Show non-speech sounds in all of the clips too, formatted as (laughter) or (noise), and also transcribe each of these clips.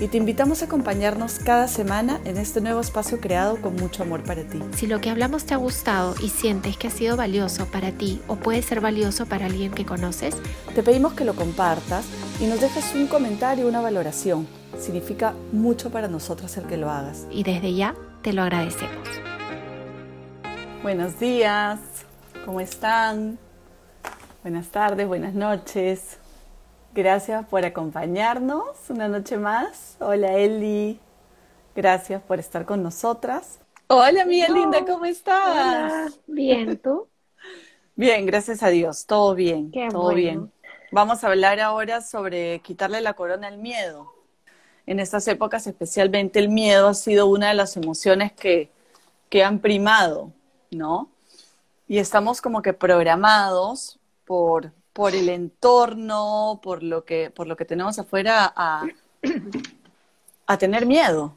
Y te invitamos a acompañarnos cada semana en este nuevo espacio creado con mucho amor para ti. Si lo que hablamos te ha gustado y sientes que ha sido valioso para ti o puede ser valioso para alguien que conoces, te pedimos que lo compartas y nos dejes un comentario una valoración Significa mucho para nosotros el que lo hagas. Y desde ya te lo agradecemos. Buenos días, ¿cómo están? Buenas tardes, buenas noches. Gracias por acompañarnos una noche más. Hola Eli, gracias por estar con nosotras. Hola mía linda, ¿cómo estás? Bien, ¿tú? (laughs) Bien, gracias a Dios, todo bien, todo bien. Vamos a hablar ahora sobre quitarle la corona al miedo en estas épocas especialmente el miedo ha sido una de las emociones que, han primado, ¿no? Y estamos como que programados por, por el entorno, por lo que, por lo que tenemos afuera a, a tener miedo,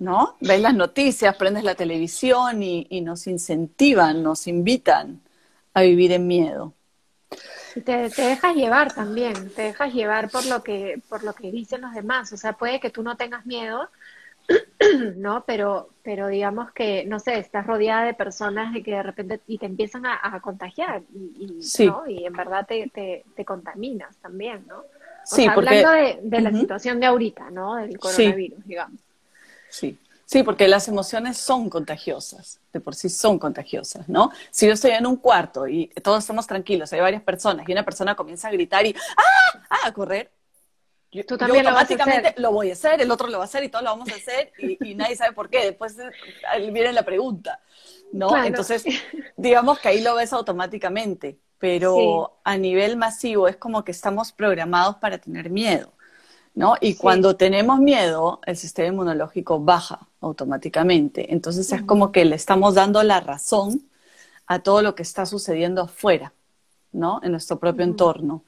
¿no? Ves las noticias, prendes la televisión y, y nos incentivan, nos invitan a vivir en miedo. Te, te, dejas llevar también, te dejas llevar por lo que por lo que dicen los demás. O sea, puede que tú no tengas miedo, (clears throat) ¿no? Pero, pero digamos que, no sé, estás rodeada de personas que de repente y te empiezan a, contagiar y, ¿no? y en verdad te, te, contaminas también, ¿no? O sí, sea, hablando de, de la situación de ahorita, ¿no? Del coronavirus, digamos. Sí. Sí, porque las emociones son contagiosas, de por sí son contagiosas, ¿no? Si yo estoy en un cuarto y todos estamos tranquilos, hay varias personas y una persona comienza a gritar y ¡ah! ¡ah! a correr, yo, Tú también automáticamente lo, voy a hacer, el otro lo va a hacer y todos lo vamos a hacer y, nadie sabe por qué. Después viene la pregunta, ¿no? Entonces, digamos que ahí lo ves automáticamente, pero a nivel masivo es como que estamos programados para tener miedo. ¿no? Y cuando tenemos miedo, el sistema inmunológico baja automáticamente. Entonces es como que le estamos dando la razón a todo lo que está sucediendo afuera, ¿no? En nuestro propio entorno.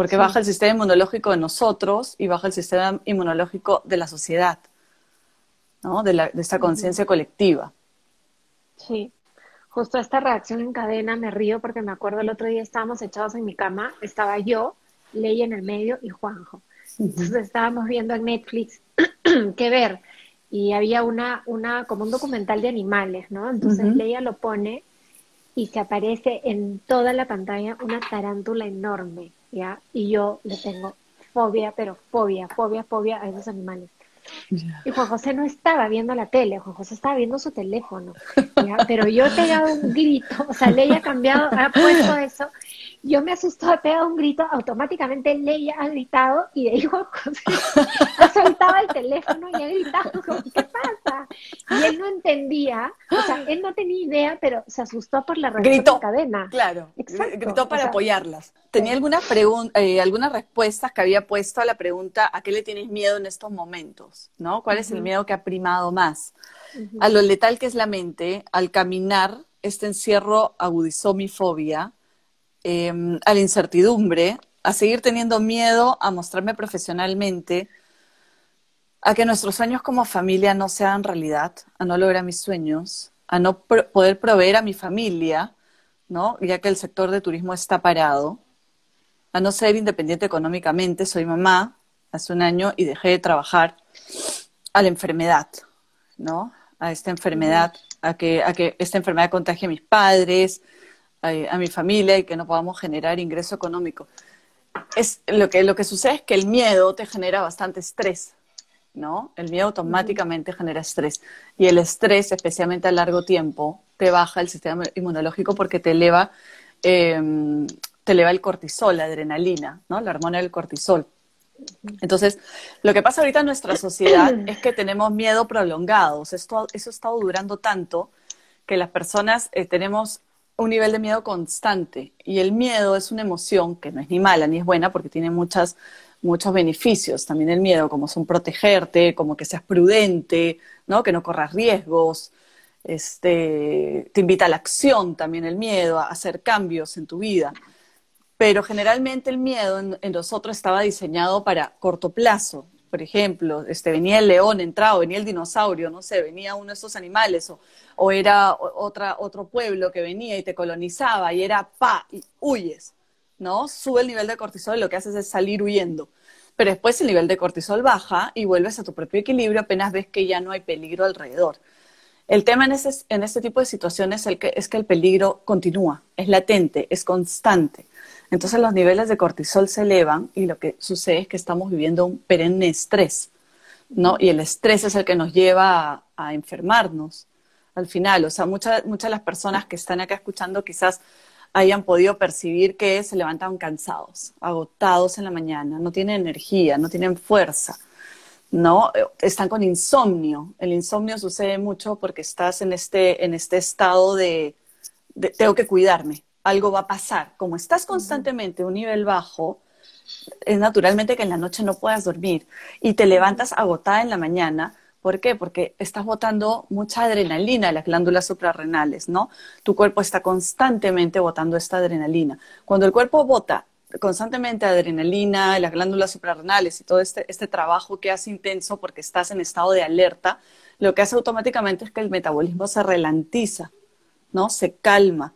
Porque baja el sistema inmunológico de nosotros y baja el sistema inmunológico de la sociedad, ¿no? De, la, de esta conciencia colectiva. Sí. Justo esta reacción en cadena me río porque me acuerdo el otro día estábamos echados en mi cama, estaba yo, Ley en el medio y Juanjo. Entonces estábamos viendo en Netflix (clears throat) qué ver y había una, una, como un documental de animales, ¿no? Entonces ella lo pone y se aparece en toda la pantalla una tarántula enorme, ¿ya? Y yo le tengo fobia, pero fobia, fobia, fobia a esos animales. Y Juan José no estaba viendo la tele, Juan José estaba viendo su teléfono, ¿ya? pero yo he pegado un grito, o sea, le ha cambiado, ha puesto eso, yo me asustó, he pegado un grito, automáticamente Leia ha gritado y de hijo ha soltado el teléfono y ha gritado, ¿qué pasa? Y él no entendía, o sea, él no tenía idea, pero se asustó por la reacción gritó, de cadena. Claro, gritó para apoyarlas. ¿Tenía algunas, eh, algunas respuestas que había puesto a la pregunta ¿a qué le tienes miedo en estos momentos? ¿no? ¿Cuál es el miedo que ha primado más? A lo letal que es la mente, al caminar, este encierro agudizó mi fobia, Em, a la incertidumbre, a seguir teniendo miedo a mostrarme profesionalmente, a que nuestros sueños como familia no sean realidad, a no lograr mis sueños, a no poder proveer a mi familia, ¿no? ya que el sector de turismo está parado, a no ser independiente económicamente, soy mamá hace un año y dejé de trabajar, a la enfermedad, ¿no? A esta enfermedad, a que, a que esta enfermedad contagie a mis padres, a, mi familia y que no podamos generar ingreso económico. Es, lo, que, lo que sucede es que el miedo te genera bastante estrés, ¿no? El miedo automáticamente genera estrés. Y el estrés, especialmente a largo tiempo, te baja el sistema inmunológico porque te eleva, em, te eleva el cortisol, la adrenalina, ¿no? La hormona del cortisol. Entonces, lo que pasa ahorita en nuestra sociedad es que tenemos miedo prolongado. esto, eso ha estado durando tanto que las personas eh, tenemos un nivel de miedo constante. Y el miedo es una emoción que no es ni mala ni es buena porque tiene muchas, muchos beneficios. También el miedo, como son protegerte, como que seas prudente, ¿no? que no corras riesgos. Este, te invita a la acción también el miedo, a hacer cambios en tu vida. Pero generalmente el miedo en, nosotros estaba diseñado para corto plazo, por ejemplo, este, venía el león, entraba, venía el dinosaurio, no sé, venía uno de esos animales, o, o era otra, otro pueblo que venía y te colonizaba y era pa, y huyes, ¿no? Sube el nivel de cortisol y lo que haces es salir huyendo. Pero después el nivel de cortisol baja y vuelves a tu propio equilibrio apenas ves que ya no hay peligro alrededor. El tema en, ese, en este tipo de situaciones es, que, es que el peligro continúa, es latente, es constante. Entonces los niveles de cortisol se elevan y lo que sucede es que estamos viviendo un perenne estrés, ¿no? Y el estrés es el que nos lleva a, enfermarnos al final. O sea, muchas, muchas de las personas que están acá escuchando quizás hayan podido percibir que se levantan cansados, agotados en la mañana, no tienen energía, no tienen fuerza, ¿no? Están con insomnio. El insomnio sucede mucho porque estás en este, en este estado de tengo que cuidarme, algo va a pasar. Como estás constantemente a un nivel bajo, es naturalmente que en la noche no puedas dormir y te levantas agotada en la mañana. ¿Por qué? Porque estás botando mucha adrenalina en las glándulas suprarrenales, ¿no? Tu cuerpo está constantemente botando esta adrenalina. Cuando el cuerpo bota constantemente adrenalina, las glándulas suprarrenales y todo este, este trabajo que hace intenso porque estás en estado de alerta, lo que hace automáticamente es que el metabolismo se ralentiza, ¿no? Se calma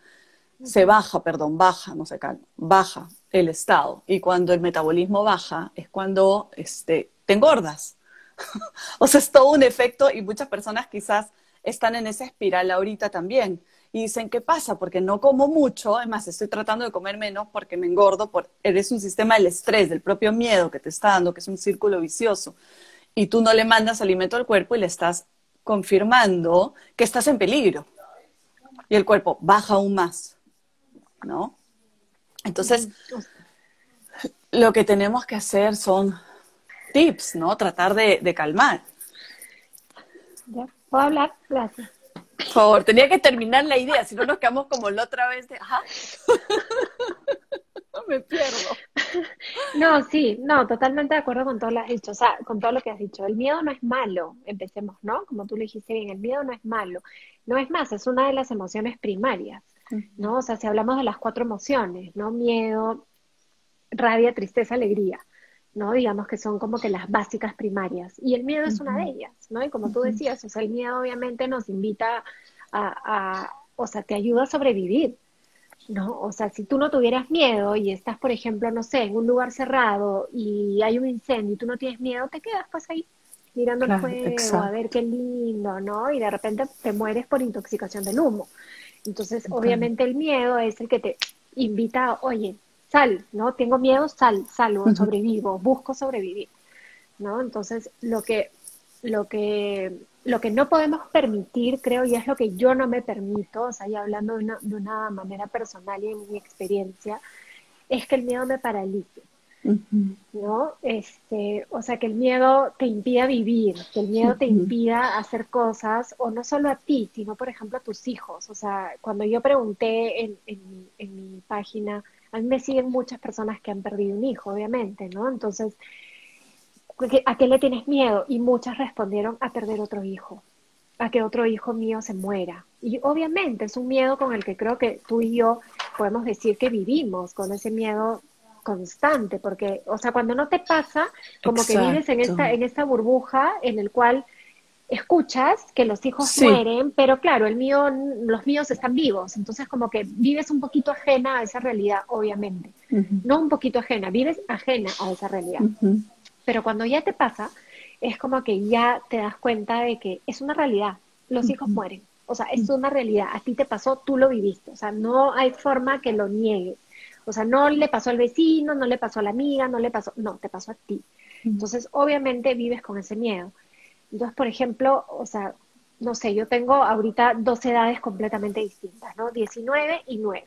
se baja, perdón, baja, no se calma, baja el estado. Y cuando el metabolismo baja es cuando este, te engordas. (laughs) o sea, es todo un efecto y muchas personas quizás están en esa espiral ahorita también. Y dicen, ¿qué pasa? Porque no como mucho, además estoy tratando de comer menos porque me engordo, por, eres un sistema del estrés, del propio miedo que te está dando, que es un círculo vicioso. Y tú no le mandas alimento al cuerpo y le estás confirmando que estás en peligro. Y el cuerpo baja aún más. ¿No? Entonces, lo que tenemos que hacer son tips, ¿no? Tratar de, calmar. Ya, ¿puedo hablar? Gracias. Por favor, tenía que terminar la idea, si no nos quedamos como la otra vez de, ajá. (laughs) no me pierdo. No, sí, no, totalmente de acuerdo con todo lo que has dicho, o sea, con todo lo que has dicho. El miedo no es malo, empecemos, ¿no? Como tú le dijiste bien, el miedo no es malo. No es más, es una de las emociones primarias. ¿No? O sea, si hablamos de las cuatro emociones, ¿no? Miedo, rabia, tristeza, alegría, ¿no? Digamos que son como que las básicas primarias. Y el miedo es una de ellas, ¿no? Y como tú decías, o sea, el miedo obviamente nos invita a, o sea, te ayuda a sobrevivir, ¿no? O sea, si tú no tuvieras miedo y estás, por ejemplo, no sé, en un lugar cerrado y hay un incendio y tú no tienes miedo, te quedas pues ahí mirando el fuego, a ver qué lindo, ¿no? Y de repente te mueres por intoxicación del humo. Entonces, obviamente el miedo es el que te invita, oye, sal, ¿no? Tengo miedo, sal, salvo, sobrevivo, busco sobrevivir, ¿no? Entonces, lo que, lo que, lo que no podemos permitir, creo, y es lo que yo no me permito, o sea, ya hablando de una, de una manera personal y en mi experiencia, es que el miedo me paralice. ¿No? Este, o sea, que el miedo te impida vivir, que el miedo te impida hacer cosas, o no solo a ti, sino, por ejemplo, a tus hijos. O sea, cuando yo pregunté en, en, en mi página, a mí me siguen muchas personas que han perdido un hijo, obviamente, ¿no? Entonces, ¿a qué le tienes miedo? Y muchas respondieron a perder otro hijo, a que otro hijo mío se muera. Y obviamente es un miedo con el que creo que tú y yo podemos decir que vivimos, con ese miedo constante, porque, o sea, cuando no te pasa, como que vives en esta, en esta burbuja en el cual escuchas que los hijos mueren, pero claro, el mío, los míos están vivos, entonces como que vives un poquito ajena a esa realidad, obviamente. No un poquito ajena, vives ajena a esa realidad. Pero cuando ya te pasa, es como que ya te das cuenta de que es una realidad, los hijos mueren. O sea, es una realidad, a ti te pasó, tú lo viviste, o sea, no hay forma que lo niegues. O sea, no le pasó al vecino, no le pasó a la amiga, no le pasó, no, te pasó a ti. Entonces, obviamente vives con ese miedo. Entonces, por ejemplo, o sea, no sé, yo tengo ahorita dos edades completamente distintas, ¿no? 19 y 9,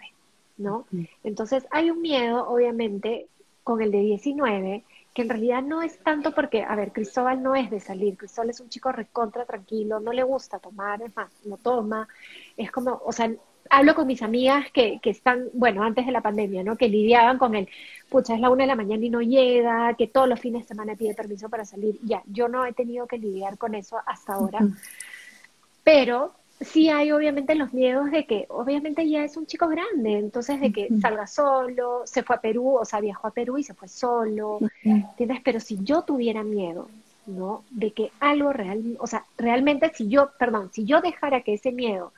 ¿no? Entonces, hay un miedo, obviamente, con el de 19, que en realidad no es tanto porque, a ver, Cristóbal no es de salir, Cristóbal es un chico recontra tranquilo, no le gusta tomar, es más, no toma, es como, o sea, hablo con mis amigas que, que están, bueno, antes de la pandemia, ¿no? Que lidiaban con el, pucha, es la una de la mañana y no llega, que todos los fines de semana pide permiso para salir. Ya, yo no he tenido que lidiar con eso hasta ahora. Pero sí hay obviamente los miedos de que obviamente ya es un chico grande, entonces de que salga solo, se fue a Perú, o sea, viajó a Perú y se fue solo, ¿entiendes? Pero si yo tuviera miedo, ¿no? De que algo real, o sea, realmente si yo, perdón, si yo dejara que ese miedo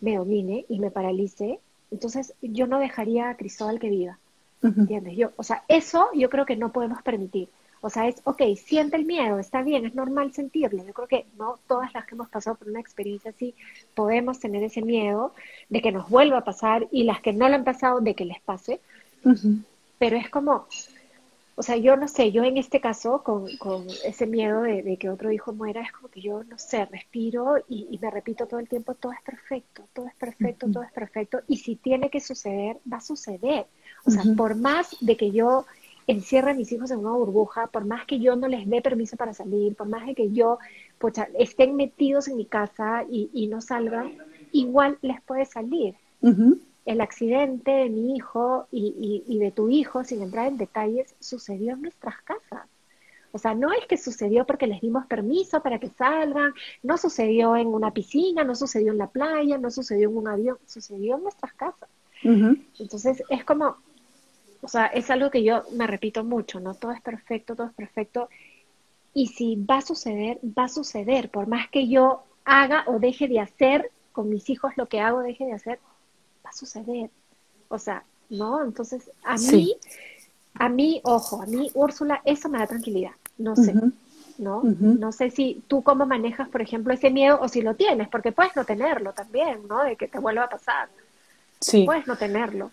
me domine y me paralice, entonces yo no dejaría a Cristóbal que viva, ¿entiendes? Yo, o sea, eso yo creo que no podemos permitir. O sea, es, ok, siente el miedo, está bien, es normal sentirlo. Yo creo que no todas las que hemos pasado por una experiencia así podemos tener ese miedo de que nos vuelva a pasar y las que no lo han pasado de que les pase. Pero es como, o sea, yo no sé, yo en este caso, con, con ese miedo de, que otro hijo muera, es como que yo, no sé, respiro y, me repito todo el tiempo, todo es perfecto, todo es perfecto, todo es perfecto. Y si tiene que suceder, va a suceder. O sea, por más de que yo encierre a mis hijos en una burbuja, por más que yo no les dé permiso para salir, por más de que yo estén metidos en mi casa y, no salgan, igual les puede salir. El accidente de mi hijo y, y, de tu hijo, sin entrar en detalles, sucedió en nuestras casas. O sea, no es que sucedió porque les dimos permiso para que salgan, no sucedió en una piscina, no sucedió en la playa, no sucedió en un avión, sucedió en nuestras casas. Entonces, es como, o sea, es algo que yo me repito mucho, ¿no? Todo es perfecto, todo es perfecto. Y si va a suceder, va a suceder. Por más que yo haga o deje de hacer con mis hijos lo que hago, deje de hacer, a suceder. O sea, ¿no? Entonces, a mí, a mí, ojo, a mí, Úrsula, eso me da tranquilidad. No sé, ¿no? No sé si tú cómo manejas, por ejemplo, ese miedo o si lo tienes, porque puedes no tenerlo también, ¿no? De que te vuelva a pasar. Sí. Puedes no tenerlo.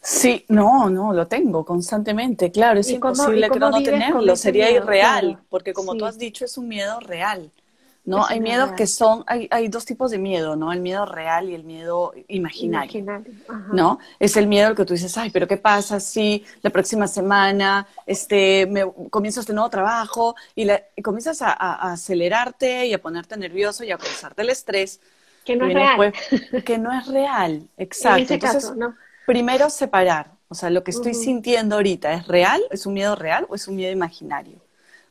Sí, no, no, lo tengo constantemente, claro, es imposible que no tenerlo, sería irreal, porque como tú has dicho, es un miedo real, ¿no? hay miedos que son, hay, hay dos tipos de miedo, ¿no? El miedo real y el miedo imaginario, ¿no? Es el miedo al que tú dices, ay, pero ¿qué pasa si la próxima semana este, me, comienzo este nuevo trabajo y, comienzas a, acelerarte y a ponerte nervioso y a causarte el estrés? Que no es real. que no es real, (laughs) exacto. En ese caso, ¿no? primero separar, o sea, lo que estoy sintiendo ahorita, ¿es real? ¿Es un miedo real o es un miedo imaginario?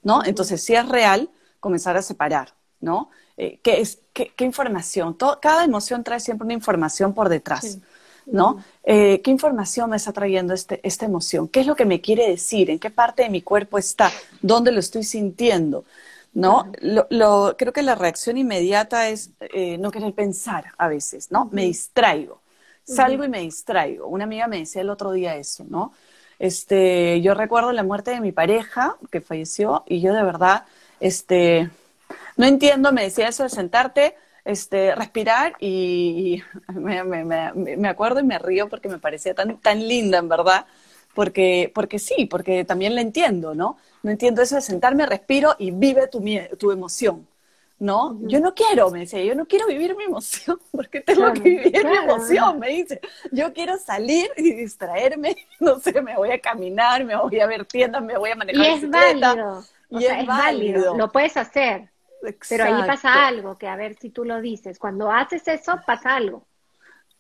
¿No? Entonces, si es real, comenzar a separar, ¿no? Eh, ¿qué, es, qué, información? cada emoción trae siempre una información por detrás, ¿no? Eh, ¿Qué información me está trayendo este, esta emoción? ¿Qué es lo que me quiere decir? ¿En qué parte de mi cuerpo está? ¿Dónde lo estoy sintiendo? ¿no? Lo, creo que la reacción inmediata es eh, no querer pensar a veces, ¿no? Me distraigo salgo y me distraigo. Una amiga me decía el otro día eso, ¿no? Este, yo recuerdo la muerte de mi pareja que falleció y yo de verdad, este, no entiendo, me decía eso de sentarte, este, respirar y, (laughs) me, me, me, acuerdo y me río porque me parecía tan, tan linda, en verdad, porque, porque sí, porque también la entiendo, ¿no? No entiendo eso de sentarme, respiro y vive tu, tu emoción. ¿no? Yo no quiero, me decía, yo no quiero vivir mi emoción, (laughs) porque tengo que vivir mi emoción, me dice. Yo quiero salir y distraerme, (laughs) no sé, me voy a caminar, me voy a ver tiendas, me voy a manejar y es válido. Y es, válido. lo puedes hacer. Pero ahí pasa algo, que a ver si tú lo dices, cuando haces eso pasa algo.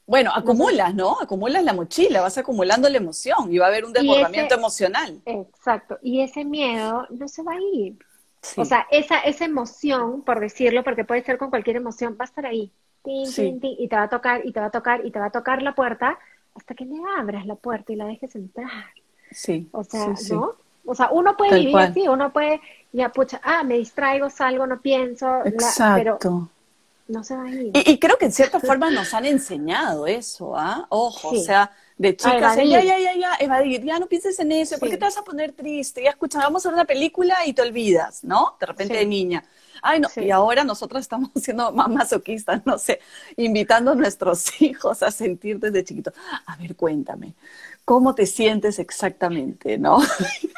Bueno, acumulas, ¿no? Acumulas la mochila, vas acumulando la emoción y va a haber un desbordamiento emocional. Exacto, y ese miedo no se va a ir. O sea, esa, esa emoción, por decirlo, porque puede ser con cualquier emoción, va a estar ahí. y te va a tocar, y te va a tocar, y te va a tocar la puerta hasta que le abras la puerta y la dejes entrar. Sí. O sea, ¿no? O sea, uno puede vivir así, uno puede, ya, pucha, ah, me distraigo, salgo, no pienso. Exacto. pero no se va a ir. Y, creo que en cierta forma nos han enseñado eso, ¿ah? Ojo, o sea, de chicas, ya, ya, ya, ya, evadir, ya no pienses en eso, ¿por qué te vas a poner triste? Ya escucha, vamos a ver una película y te olvidas, ¿no? De repente de niña. Ay, no, y ahora nosotros estamos (laughs) siendo más masoquistas, no sé, invitando a nuestros (laughs) hijos a sentir desde chiquitos. A ver, cuéntame, ¿cómo te sientes exactamente, no?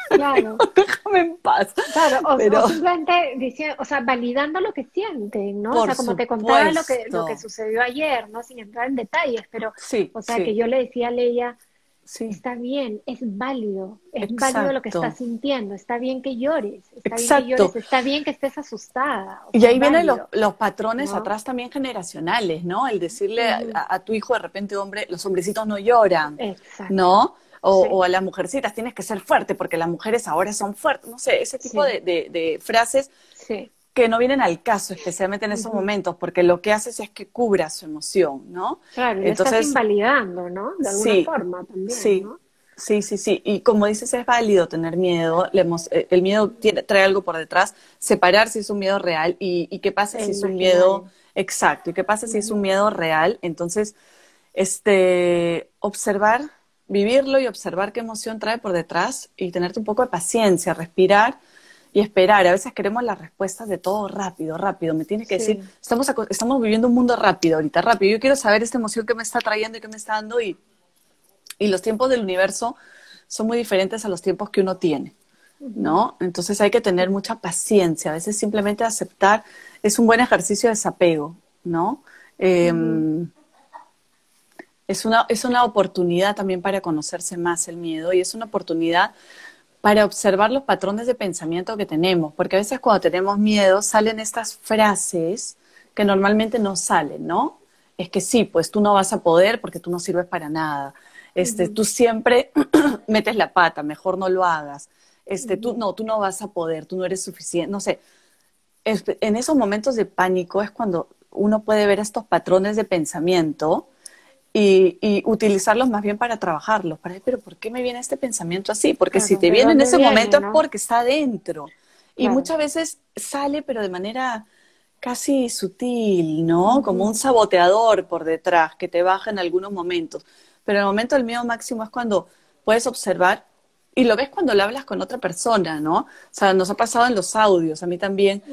Claro. (laughs) Déjame en paz. Claro, o, simplemente diciendo, o sea, validando lo que sienten, ¿no? o sea, como te contaba lo que, lo que sucedió ayer, ¿no? Sin entrar en detalles, pero, sí, o sea, que yo le decía a Sí. Está bien, es válido, es válido lo que estás sintiendo, está bien que llores, está bien que llores, está bien que estés asustada. y ahí vienen los, patrones atrás también generacionales, ¿no? El decirle a, tu hijo de repente, hombre, los hombrecitos no lloran, ¿no? O, a las mujercitas, tienes que ser fuerte porque las mujeres ahora son fuertes, no sé, ese tipo de, de, frases que no vienen al caso, especialmente en esos momentos, porque lo que haces es que cubra su emoción, ¿no? Claro, y Entonces, estás invalidando, ¿no? De alguna forma también, sí. ¿no? Sí, sí, sí. Y como dices, es válido tener miedo. Eh, el miedo tiene, trae algo por detrás. Separar si es un miedo real y, qué pasa si es un miedo exacto. Y qué pasa si es un miedo real. Entonces, este, observar, vivirlo y observar qué emoción trae por detrás y tenerte un poco de paciencia, respirar y esperar. A veces queremos las respuestas de todo rápido, rápido. Me tienes que decir, estamos, estamos viviendo un mundo rápido ahorita, rápido. Yo quiero saber esta emoción que me está trayendo y que me está dando y y los tiempos del universo son muy diferentes a los tiempos que uno tiene, ¿no? Entonces hay que tener mucha paciencia. A veces simplemente aceptar es un buen ejercicio de desapego, ¿no? Em, es, una, es una oportunidad también para conocerse más el miedo y es una oportunidad para observar los patrones de pensamiento que tenemos, porque a veces cuando tenemos miedo salen estas frases que normalmente no salen, ¿no? Es que sí, pues tú no vas a poder porque tú no sirves para nada este, tú siempre (clears throat) metes la pata, mejor no lo hagas. Este, tú no, tú no vas a poder, tú no eres suficiente, no sé. en esos momentos de pánico es cuando uno puede ver estos patrones de pensamiento y, utilizarlos más bien para trabajarlos. Para, pero ¿por qué me viene este pensamiento así? Porque si te viene en ese momento es porque está adentro. Y muchas veces sale, pero de manera casi sutil, ¿no? Como un saboteador por detrás que te baja en algunos momentos. Pero el momento del miedo máximo es cuando puedes observar y lo ves cuando le hablas con otra persona, ¿no? O sea, nos ha pasado en los audios, a mí también,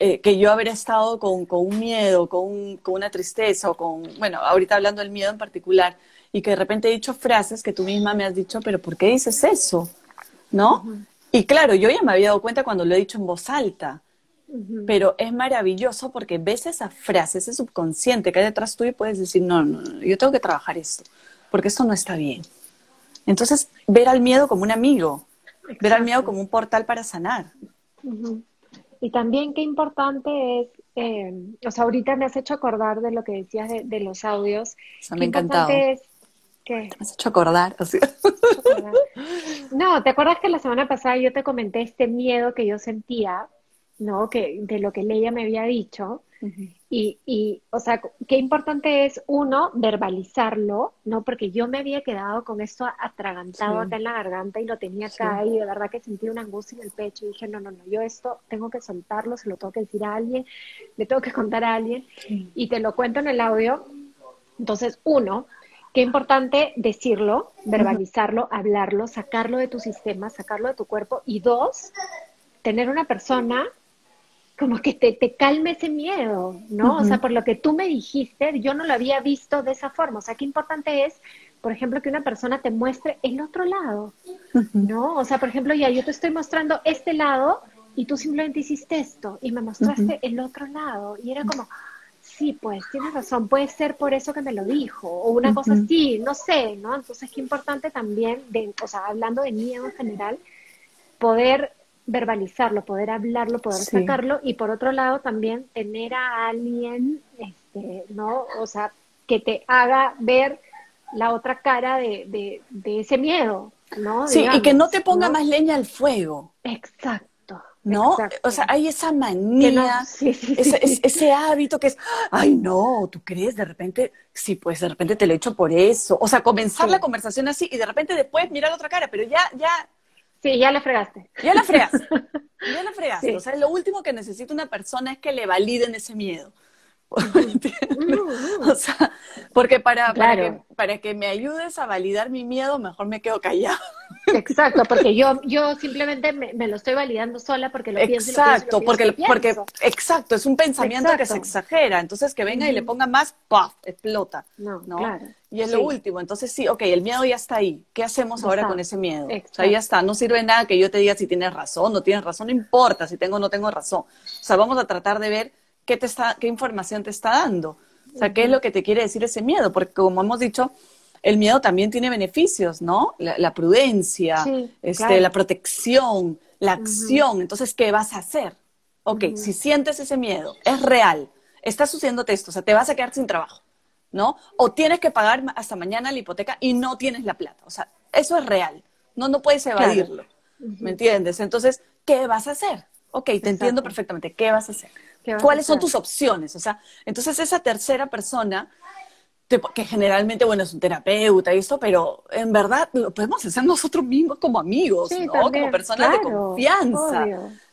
eh, que yo haber estado con, con un miedo, con, con, una tristeza, o con, bueno, ahorita hablando del miedo en particular, y que de repente he dicho frases que tú misma me has dicho, pero ¿por qué dices eso? ¿No? Y claro, yo ya me había dado cuenta cuando lo he dicho en voz alta, pero es maravilloso porque ves esa frase, ese subconsciente que hay detrás tuyo y puedes decir, no, no, no, yo tengo que trabajar esto porque esto no está bien. Entonces, ver al miedo como un amigo, ver al miedo como un portal para sanar. Y también qué importante es, eh, o sea, ahorita me has hecho acordar de lo que decías de, los audios. me ha encantado. Es, ¿Qué? Me (laughs) has hecho acordar. No, ¿te acuerdas que la semana pasada yo te comenté este miedo que yo sentía, ¿no? Que, de lo que Leia me había dicho y, y, o sea, qué importante es, uno, verbalizarlo, ¿no? Porque yo me había quedado con esto atragantado acá en la garganta y lo tenía acá y de verdad que sentí una angustia en el pecho y dije, no, no, no, yo esto tengo que soltarlo, se lo tengo que decir a alguien, le tengo que contar a alguien y te lo cuento en el audio. Entonces, uno, qué importante decirlo, verbalizarlo, hablarlo, sacarlo de tu sistema, sacarlo de tu cuerpo y dos, tener una persona como que te, te calme ese miedo, ¿no? O sea, por lo que tú me dijiste, yo no lo había visto de esa forma. O sea, qué importante es, por ejemplo, que una persona te muestre el otro lado, ¿no? O sea, por ejemplo, ya yo te estoy mostrando este lado y tú simplemente hiciste esto y me mostraste el otro lado. Y era como, sí, pues tienes razón, puede ser por eso que me lo dijo, o una cosa así, no sé, ¿no? Entonces, qué importante también, de, o sea, hablando de miedo en general, poder verbalizarlo, poder hablarlo, poder sacarlo y por otro lado también tener a alguien, este, ¿no? O sea, que te haga ver la otra cara de, de, ese miedo, ¿no? Sí, y que no te ponga más leña al fuego. Exacto. ¿No? O sea, hay esa manía, (laughs) ese, hábito que es, ay, no, ¿tú crees? De repente, sí, pues de repente te lo he hecho por eso. O sea, comenzar la conversación así y de repente después mirar la otra cara, pero ya, ya, Sí, ya la fregaste. Ya la fregaste. (laughs) Ya la fregaste. O sea, lo último que necesita una persona es que le validen ese miedo. (laughs) o sea, porque para, para, que, me ayudes a validar mi miedo, mejor me quedo callado. Exacto, porque yo, yo simplemente me, lo estoy validando sola porque lo pienso. Exacto, porque, porque, exacto, es un pensamiento que se exagera. Entonces que venga y le ponga más, ¡paf! explota. No, Claro. Y es lo último. Entonces sí, ok, el miedo ya está ahí. ¿Qué hacemos ahora con ese miedo? O sea, ya está. No sirve nada que yo te diga si tienes razón, no tienes razón, no importa si tengo o no tengo razón. O sea, vamos a tratar de ver qué, te está, qué información te está dando. O sea, qué es lo que te quiere decir ese miedo, porque como hemos dicho, el miedo también tiene beneficios, ¿no? La, prudencia, este, la protección, la acción. Entonces, ¿qué vas a hacer? Ok, si sientes ese miedo, es real, está sucediendo esto, o sea, te vas a quedar sin trabajo, ¿no? O tienes que pagar hasta mañana la hipoteca y no tienes la plata. O sea, eso es real, no, no puedes evadirlo, ¿me entiendes? Entonces, ¿qué vas a hacer? Ok, te entiendo perfectamente. ¿Qué vas a hacer? ¿Cuáles son tus opciones? O sea, entonces esa tercera persona que generalmente, bueno, es un terapeuta y esto, pero en verdad lo podemos hacer nosotros mismos como amigos, ¿no? como personas de confianza.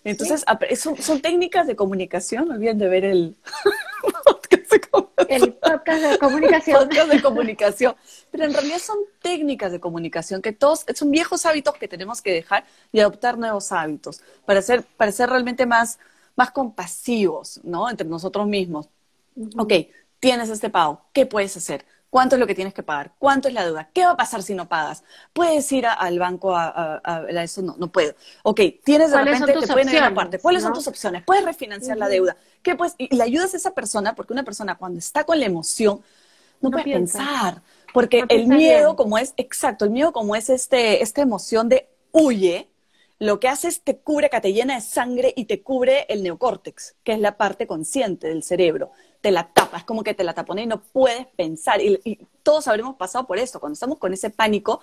Entonces, son, técnicas de comunicación, no olviden de ver el (laughs) podcast de comunicación. El podcast de (laughs) comunicación. podcast de comunicación. Pero en realidad son técnicas de comunicación que todos, son viejos hábitos que tenemos que dejar y adoptar nuevos hábitos para ser, para ser realmente más, más compasivos, ¿no? Entre nosotros mismos. Ok, tienes este pago, ¿qué puedes hacer? ¿Cuánto es lo que tienes que pagar? ¿Cuánto es la deuda? ¿Qué va a pasar si no pagas? ¿Puedes ir al banco a, eso? No, no puedo. Ok, tienes de repente, te pueden ir a una parte. ¿Cuáles son tus opciones? ¿Puedes refinanciar la deuda? ¿Qué puedes? Y le ayudas a esa persona, porque una persona cuando está con la emoción, no, puede pensar. Porque el miedo, como es, exacto, el miedo como es este, esta emoción de huye, lo que hace es te cubre, que te llena de sangre y te cubre el neocórtex, que es la parte consciente del cerebro te la tapas, como que te la tapones y no puedes pensar. Y, todos habremos pasado por eso, cuando estamos con ese pánico,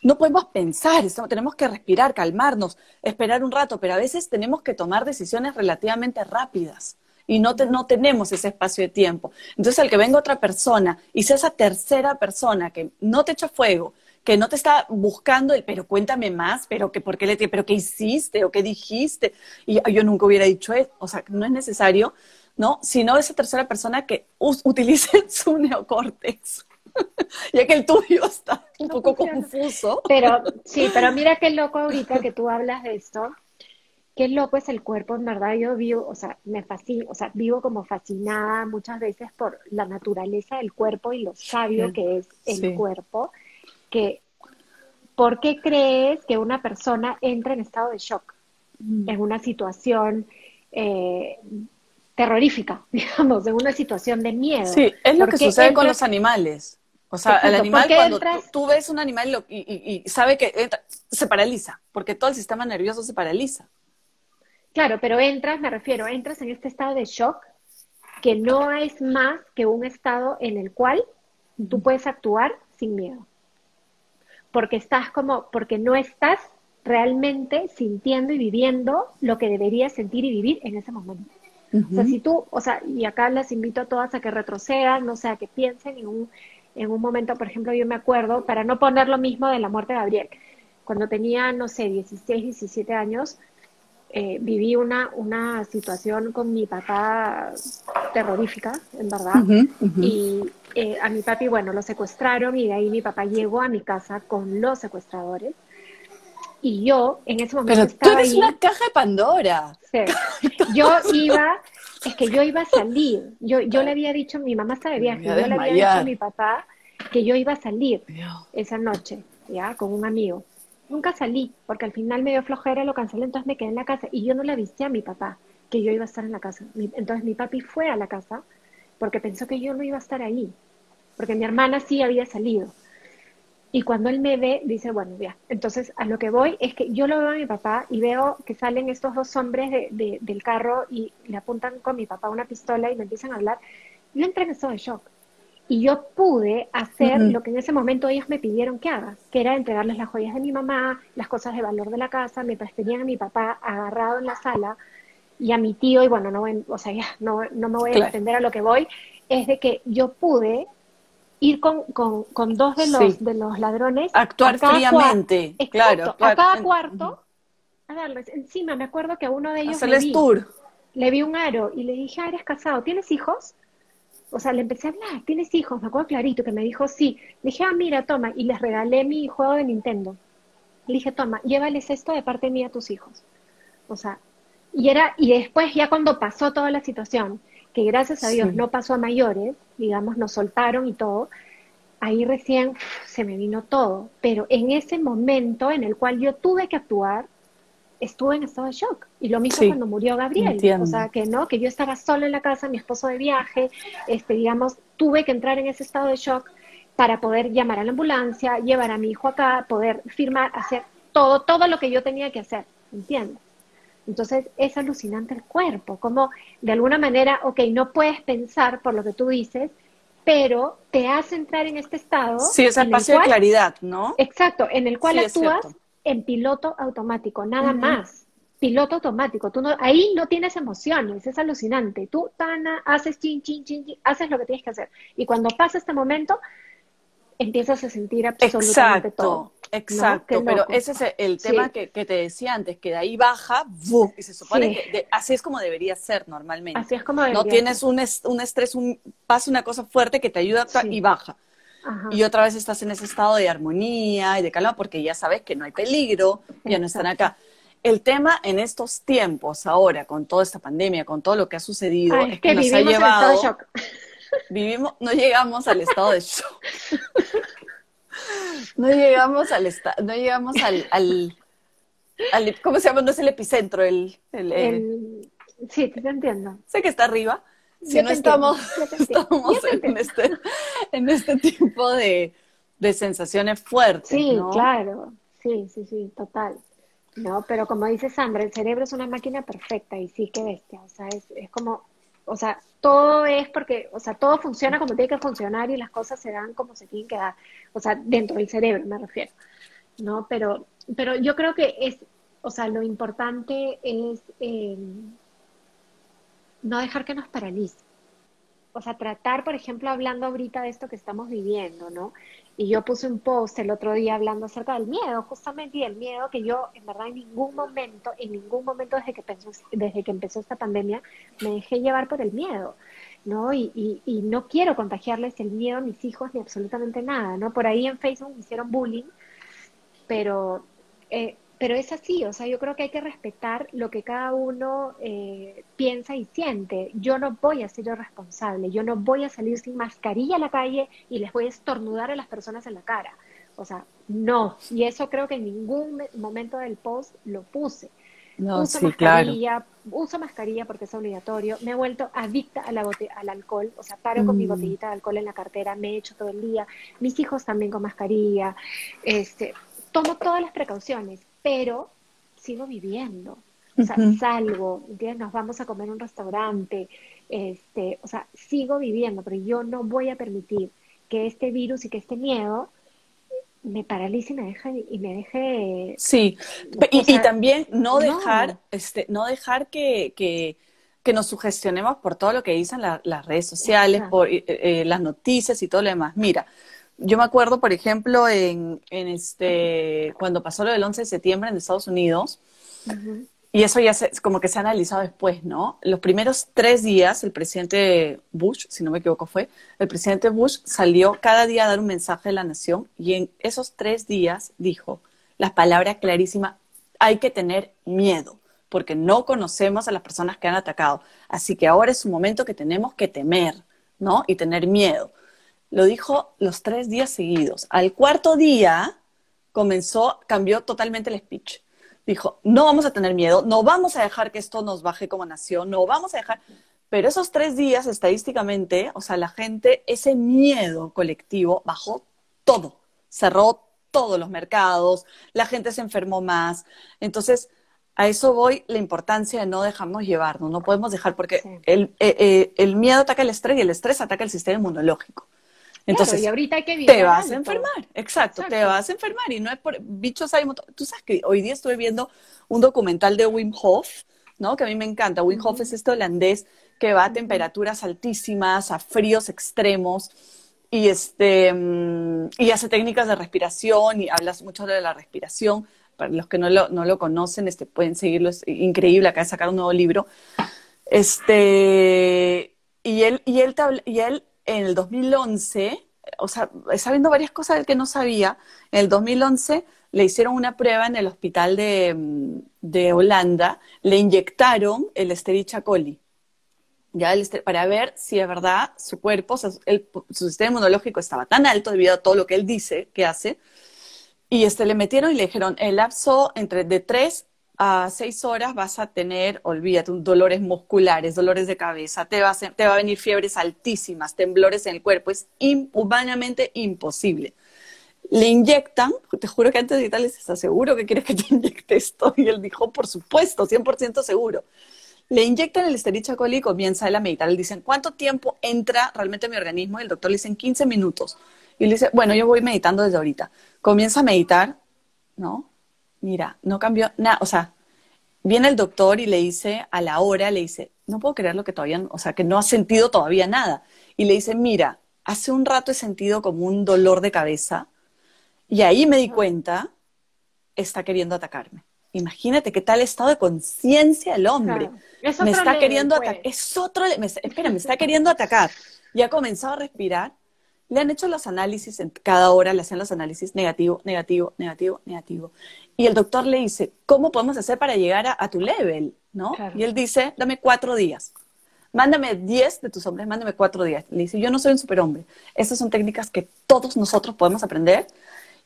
no podemos pensar, tenemos que respirar, calmarnos, esperar un rato, pero a veces tenemos que tomar decisiones relativamente rápidas y no, no tenemos ese espacio de tiempo. Entonces, al que venga otra persona y sea esa tercera persona que no te echa fuego, que no te está buscando el, pero cuéntame más, pero que por qué le, pero qué hiciste o qué dijiste, y yo nunca hubiera dicho eso, o sea, no es necesario ¿no? Sino esa tercera persona que utilice (laughs) su neocórtex. (laughs) ya que el tuyo está un poco confuso. Pero sí, pero mira qué loco ahorita que tú hablas de esto. Qué loco es el cuerpo, en verdad. Yo vivo, o sea, me fascino, o sea, vivo como fascinada muchas veces por la naturaleza del cuerpo y lo sabio que es el cuerpo. Que, ¿por qué crees que una persona entra en estado de shock mm. en una situación eh, terrorífica, (laughs) digamos, en una situación de miedo. Sí, es lo que sucede con los animales. O sea, el animal, cuando tú, ves un animal y, sabe que se paraliza, porque todo el sistema nervioso se paraliza. Claro, pero entras, me refiero, entras en este estado de shock que no es más que un estado en el cual tú puedes actuar sin miedo. Porque estás como, porque no estás realmente sintiendo y viviendo lo que deberías sentir y vivir en ese momento. O sea, si tú, o sea, y acá las invito a todas a que retrocedan, no sé, a que piensen en un, en un momento, por ejemplo, yo me acuerdo, para no poner lo mismo de la muerte de Gabriel, cuando tenía, no sé, 16, 17 años, eh, viví una, una situación con mi papá terrorífica, en verdad, y eh, a mi papi, bueno, lo secuestraron y de ahí mi papá llegó a mi casa con los secuestradores. Y yo en ese momento Pero tú eres una caja de Pandora. Sí. (laughs) Yo iba, es que yo iba a salir. Yo, yo le había dicho, mi mamá estaba de viaje, yo le había dicho a mi papá que yo iba a salir esa noche, ya, con un amigo. Nunca salí, porque al final me dio flojera, lo cancelé, entonces me quedé en la casa y yo no le avisé a mi papá que yo iba a estar en la casa. Entonces mi papi fue a la casa porque pensó que yo no iba a estar ahí, porque mi hermana sí había salido. Y cuando él me ve, dice, bueno, ya. Entonces, a lo que voy es que yo lo veo a mi papá y veo que salen estos dos hombres de, del carro y le apuntan con mi papá una pistola y me empiezan a hablar. Yo entré en estado de shock. Y yo pude hacer lo que en ese momento ellos me pidieron que haga, que era entregarles las joyas de mi mamá, las cosas de valor de la casa, mientras tenían a mi papá agarrado en la sala y a mi tío, y bueno, no, o sea, (laughs) ya no, no me voy a extender a lo que voy, es de que yo pude ir con, con, con dos de los, de los ladrones. Actuar fríamente, claro, A cada cuarto, a darles. Encima me acuerdo que a uno de ellos le vi, tour. le vi un aro y le dije, ah, eres casado, ¿tienes hijos? O sea, le empecé a hablar, ¿tienes hijos? Me acuerdo clarito que me dijo sí. Le dije, ah, mira, toma, y les regalé mi juego de Nintendo. Le dije, toma, llévales esto de parte mía a tus hijos. O sea, y era, y después ya cuando pasó toda la situación, que gracias a Dios no pasó a mayores, digamos, nos soltaron y todo, ahí recién se me vino todo. Pero en ese momento en el cual yo tuve que actuar, estuve en estado de shock. Y lo mismo cuando murió Gabriel. O sea, que no, que yo estaba sola en la casa, mi esposo de viaje, este, digamos, tuve que entrar en ese estado de shock para poder llamar a la ambulancia, llevar a mi hijo acá, poder firmar, hacer todo, todo lo que yo tenía que hacer, ¿entiendes? Entonces es alucinante el cuerpo, como de alguna manera, ok, no puedes pensar por lo que tú dices, pero te hace entrar en este estado. Sí, ese espacio de claridad, ¿no? Exacto, en el cual actúas en piloto automático, nada más. piloto automático. Tú no, ahí no tienes emociones, es alucinante. Tú, Tana, haces chin, chin, chin, chin, haces lo que tienes que hacer. Y cuando pasa este momento, empiezas a sentir absolutamente exacto, todo. Exacto, pero ese es el tema que, te decía antes, que de ahí baja, y se supone que así es como debería ser normalmente. Así es como debería No tienes un, un estrés, un, pasa una cosa fuerte que te ayuda y baja. Y otra vez estás en ese estado de armonía y de calma porque ya sabes que no hay peligro, ya no están acá. El tema en estos tiempos, ahora, con toda esta pandemia, con todo lo que ha sucedido, es, que, nos ha llevado. Vivimos, no llegamos al estado de shock. (laughs) no llegamos al estado, no llegamos al, al, ¿cómo se llama? No es el epicentro, el, el, sí, te entiendo. Sé que está arriba. Si no (laughs) estamos, estamos en este, en este tipo de, de sensaciones fuertes. Sí, claro. Sí, sí, sí, total. No, pero como dice Sandra, el cerebro es una máquina perfecta y sí que bestia. O sea, es, es como, o sea, todo es porque, o sea, todo funciona como tiene que funcionar y las cosas se dan como se tienen que dar. O sea, dentro del cerebro me refiero. ¿No? Pero, pero yo creo que es, o sea, lo importante es eh, no dejar que nos paralice. O sea, tratar, por ejemplo, hablando ahorita de esto que estamos viviendo, ¿no? Y yo puse un post el otro día hablando acerca del miedo, justamente, y el miedo que yo, en verdad, en ningún momento, en ningún momento desde que, empezó, desde que empezó esta pandemia, me dejé llevar por el miedo, ¿no? Y, y, y, no quiero contagiarles el miedo a mis hijos ni absolutamente nada, ¿no? Por ahí en Facebook me hicieron bullying, pero eh, pero es así, o sea, yo creo que hay que respetar lo que cada uno eh, piensa y siente. Yo no voy a ser yo responsable, yo no voy a salir sin mascarilla a la calle y les voy a estornudar a las personas en la cara. O sea, no. Y eso creo que en ningún momento del post lo puse. No, uso mascarilla, uso mascarilla porque es obligatorio. Me he vuelto adicta a la al alcohol, o sea, paro con mi mm. botellita de alcohol en la cartera, me he hecho todo el día. Mis hijos también con mascarilla. Este, tomo todas las precauciones pero sigo viviendo. O sea, salgo, nos vamos a comer en un restaurante, este, o sea, sigo viviendo, pero yo no voy a permitir que este virus y que este miedo me paralice y me deje y me deje sí y, también no dejar este no dejar que, que, que, nos sugestionemos por todo lo que dicen las redes sociales por eh, eh, las noticias y todo lo demás. Mira yo me acuerdo, por ejemplo, en, en este, cuando pasó lo del 11 de septiembre en Estados Unidos, y eso ya se, como que se ha analizado después, ¿no? Los primeros tres días, el presidente Bush, si no me equivoco fue, el presidente Bush salió cada día a dar un mensaje a la nación y en esos tres días dijo las palabras clarísimas, hay que tener miedo, porque no conocemos a las personas que han atacado. Así que ahora es un momento que tenemos que temer, ¿no? Y tener miedo lo dijo los tres días seguidos. Al cuarto día comenzó, cambió totalmente el speech. Dijo, no vamos a tener miedo, no vamos a dejar que esto nos baje como nación, no vamos a dejar... Pero esos tres días, estadísticamente, o sea, la gente, ese miedo colectivo bajó todo, cerró todos los mercados, la gente se enfermó más. Entonces, a eso voy la importancia de no dejarnos llevarnos, no podemos dejar, porque el, eh, eh, el, miedo ataca el estrés y el estrés ataca el sistema inmunológico. Entonces, y ahorita hay que te vas a enfermar, exacto, te vas a enfermar y no es por bichos hay Tú sabes que hoy día estuve viendo un documental de Wim Hof, ¿no? Que a mí me encanta. Wim Hof es este holandés que va a temperaturas altísimas, a fríos extremos y este mm, y hace técnicas de respiración y hablas mucho de la respiración. Para los que no lo, no lo conocen, este, pueden seguirlo, es increíble, acaba de sacar un nuevo libro. Este, y él, y él, y él en el 2011, o sea, sabiendo varias cosas que no sabía, en el 2011 le hicieron una prueba en el hospital de, mm, de Holanda, le inyectaron el Escherichia coli, ya para ver si es verdad su cuerpo, su sistema inmunológico estaba tan alto debido a todo lo que él dice que hace, y este, le metieron y le dijeron, el lapso entre de 3 a seis horas vas a tener, olvídate, dolores musculares, dolores de cabeza, te va, a, te va a venir fiebres altísimas, temblores en el cuerpo, es humanamente imposible. Le inyectan, te juro que antes de tal ¿estás seguro que quieres que te (laughs) inyecte esto? Y él dijo, por supuesto, 100% seguro. Le inyectan el Escherichia coli y comienza a meditar. Le dicen, ¿cuánto tiempo entra realmente en mi organismo? Y el doctor le dice, 15 minutos. Y le dice, bueno, yo voy meditando desde ahorita. Comienza a meditar, ¿no? Mira, no cambió nada, o sea, viene el doctor y le dice, a la hora, le dice, no puedo creer lo que todavía, o sea, que no ha sentido todavía nada. Y le dice, mira, hace un rato he sentido como un dolor de cabeza y ahí me di cuenta, está queriendo atacarme. Imagínate qué tal estado de conciencia el hombre. Me está queriendo atacar. Pues. Es otro, espera, me está queriendo atacar. Ya ha comenzado a respirar. Le han hecho los análisis, en cada hora le hacen los análisis negativo, negativo, negativo, negativo. Y el doctor le dice, ¿cómo podemos hacer para llegar a, tu level? ¿no? Y él dice, dame cuatro días. Mándame diez de tus hombres, mándame cuatro días. Le dice, yo no soy un superhombre. Estas son técnicas que todos nosotros podemos aprender.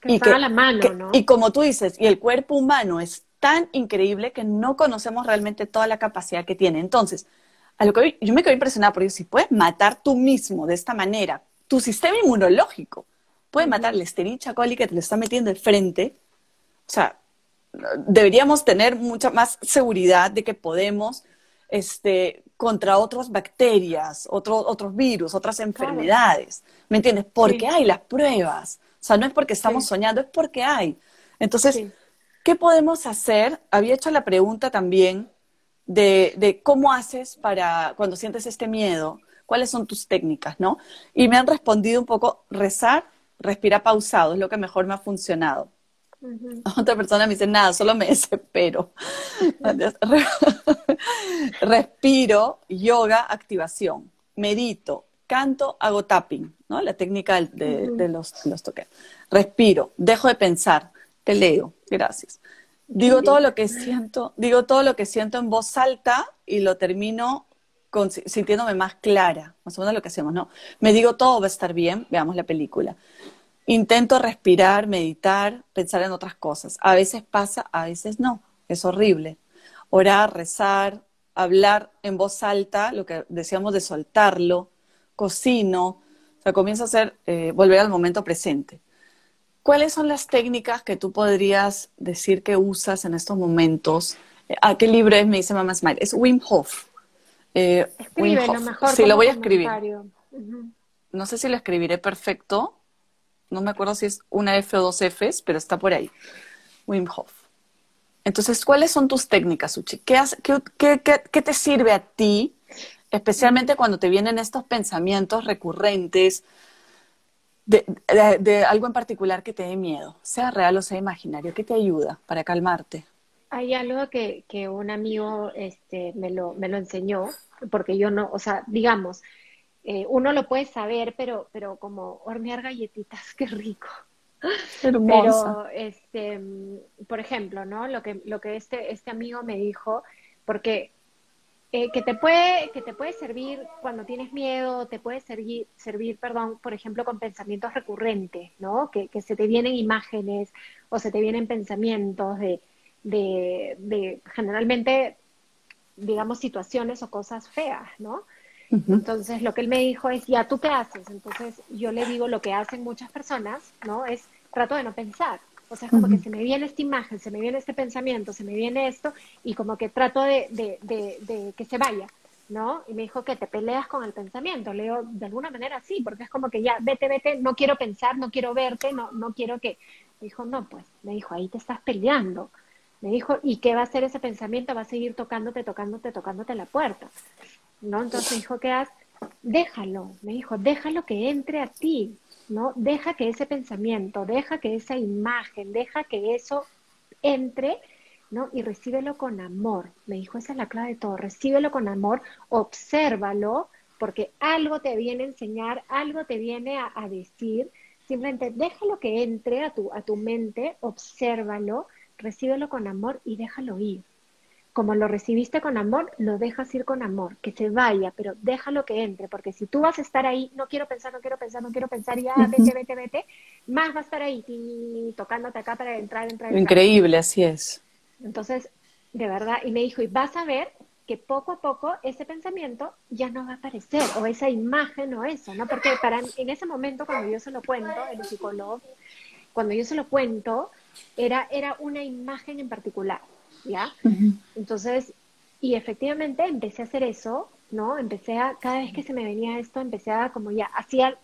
y, que, la mano, ¿no? y como tú dices, y el cuerpo humano es tan increíble que no conocemos realmente toda la capacidad que tiene. Entonces, a lo que yo me quedo impresionada porque si puedes matar tú mismo de esta manera, tu sistema inmunológico puede matar la Escherichia coli que te lo está metiendo de frente. O sea, deberíamos tener mucha más seguridad de que podemos este, contra otras bacterias, otros virus, otras enfermedades. ¿Me entiendes? Porque hay las pruebas. O sea, no es porque estamos soñando, es porque hay. Entonces, ¿Qué podemos hacer? Había hecho la pregunta también de, cómo haces para cuando sientes este miedo, cuáles son tus técnicas, ¿no? Y me han respondido un poco, rezar, respira pausado, es lo que mejor me ha funcionado. Otra persona me dice, nada, solo me (laughs) desespero. (laughs) Respiro, yoga, activación. Medito, canto, hago tapping, ¿no? La técnica de, los, de los toques. Respiro, dejo de pensar, te leo, gracias. Digo todo lo que siento, digo todo lo que siento en voz alta y lo termino sintiéndome más clara, más o menos lo que hacemos, ¿no? Me digo todo va a estar bien, veamos la película. Intento respirar, meditar, pensar en otras cosas. A veces pasa, a veces no. Es horrible. Orar, rezar, hablar en voz alta, lo que decíamos de soltarlo, cocino, o sea, comienza a ser, eh, volver al momento presente. ¿Cuáles son las técnicas que tú podrías decir que usas en estos momentos? ¿A qué libro es? Me dice Mamá Smile. Es Wim Hof. Eh, mejor. Sí, lo voy a escribir. No sé si lo escribiré perfecto. No me acuerdo si es una F o dos Fs, pero está por ahí. Wim Hof. Entonces, ¿cuáles son tus técnicas, Uchi? ¿Qué, qué, qué, qué te sirve a ti, especialmente cuando te vienen estos pensamientos recurrentes? de, algo en particular que te dé miedo, sea real o sea imaginario, ¿qué te ayuda para calmarte? Hay algo que, que un amigo este, me, lo, me lo enseñó, porque yo no, o sea, digamos, eh, uno lo puede saber, pero, pero como hornear galletitas, (laughs) qué rico. Hermosa. Pero, este, por ejemplo, ¿no? Lo que, lo que este, este amigo me dijo, porque eh, que te puede que te puede servir cuando tienes miedo, te puede servir, servir, perdón, por ejemplo, con pensamientos recurrentes, ¿no? Que, que se te vienen imágenes o se te vienen pensamientos de, de, de generalmente, digamos, situaciones o cosas feas, ¿no? Entonces, lo que él me dijo es, ya, ¿tú qué haces? Entonces, yo le digo lo que hacen muchas personas, ¿no? Es, trato de no pensar, o sea, es como que se me viene esta imagen, se me viene este pensamiento, se me viene esto, y como que trato de, de, de, que se vaya, ¿no? Y me dijo que te peleas con el pensamiento. Le digo, de alguna manera sí, porque es como que ya, vete, vete, no quiero pensar, no quiero verte, no, no quiero que. Me dijo, no, pues, me dijo, ahí te estás peleando. Me dijo, ¿y qué va a hacer ese pensamiento? Va a seguir tocándote, tocándote, tocándote la puerta. ¿No? Entonces me dijo, ¿qué haces? Déjalo, me dijo, déjalo que entre a ti. ¿no? Deja que ese pensamiento, deja que esa imagen, deja que eso entre, ¿no? Y recíbelo con amor. Me dijo, esa es la clave de todo, recíbelo con amor, obsérvalo, porque algo te viene a enseñar, algo te viene a, decir, simplemente déjalo que entre a tu, a tu mente, obsérvalo, recíbelo con amor y déjalo ir como lo recibiste con amor, lo dejas ir con amor, que se vaya, pero déjalo que entre, porque si tú vas a estar ahí, no quiero pensar, no quiero pensar, no quiero pensar, ya, vete, vete, vete, más va a estar ahí, tocándote acá para entrar, entrar, entrar. Increíble, así es. Entonces, de verdad, y me dijo, y vas a ver que poco a poco ese pensamiento ya no va a aparecer, o esa imagen o eso, ¿no? Porque para, en ese momento, cuando yo se lo cuento, el psicólogo, cuando yo se lo cuento, era, era una imagen en particular ¿ya? Entonces, y efectivamente empecé a hacer eso, ¿no? Empecé a, cada vez que se me venía esto, empecé a como ya, hacía,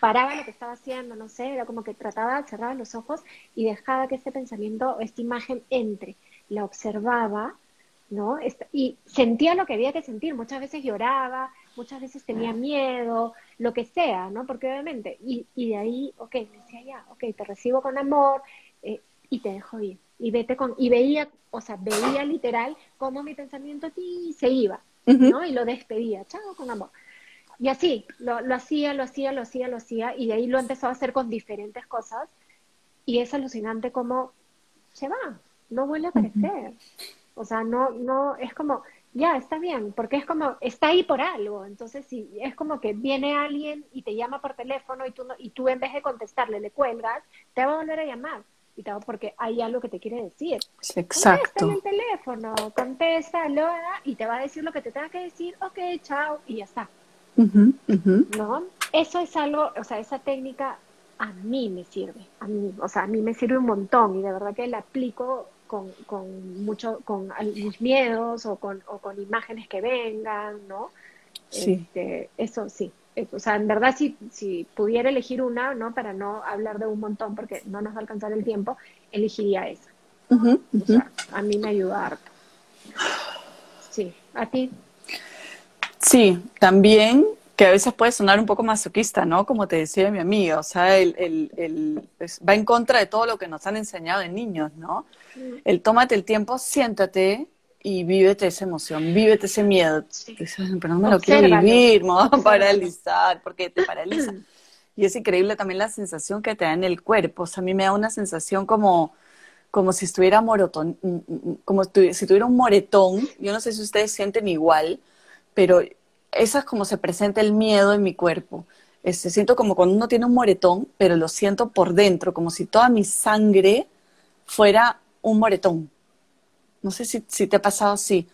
paraba lo que estaba haciendo, no sé, era como que trataba, cerraba los ojos y dejaba que este pensamiento, esta imagen entre, la observaba, ¿no? Y sentía lo que había que sentir, muchas veces lloraba, muchas veces tenía miedo, lo que sea, ¿no? Porque obviamente, y, y de ahí, ok, decía ya, ok, te recibo con amor y te dejo ir. Y vete con, y veía, o sea, veía literal cómo mi pensamiento ti se iba, ¿no? Y lo despedía, chao, con amor. Y así, lo, lo hacía, lo hacía, lo hacía, lo hacía, y de ahí lo empezó a hacer con diferentes cosas, y es alucinante cómo se va, no vuelve a aparecer. O sea, no, no, es como, ya, está bien, porque es como, está ahí por algo. Entonces, si es como que viene alguien y te llama por teléfono y tú, y tú en vez de contestarle le cuelgas, te va a volver a llamar. Va, porque hay algo que te quiere decir. Exacto. en el teléfono, contesta, lo y te va a decir lo que te tenga que decir, ok, chao, y ya está. ¿No? Eso es algo, o sea, esa técnica a mí me sirve, a mí, o sea, a mí me sirve un montón y de verdad que la aplico con, con mucho, con mis miedos o con, o con imágenes que vengan, ¿no? Sí. Este, eso sí. Eh, o sea, en verdad, si, si pudiera elegir una, ¿no? Para no hablar de un montón, porque no nos va a alcanzar el tiempo, elegiría esa. O sea, a mí me ayuda harto. Sí, ¿a ti? Sí, también que a veces puede sonar un poco masoquista, ¿no? Como te decía mi amiga, o sea, el, el, el pues, va en contra de todo lo que nos han enseñado de niños, ¿no? Mm. El tómate el tiempo, siéntate y vívete esa emoción, vívete ese miedo. pero no me lo quiero vivir, me voy a (laughs) paralizar, porque te paraliza. Y es increíble también la sensación que te da en el cuerpo, o sea, a mí me da una sensación como, como si estuviera morotón, mm, mm, como si tuviera un moretón, yo no sé si ustedes sienten igual, pero esa es como se presenta el miedo en mi cuerpo. Este, siento como cuando uno tiene un moretón, pero lo siento por dentro, como si toda mi sangre fuera un moretón. No sé si, te ha pasado así.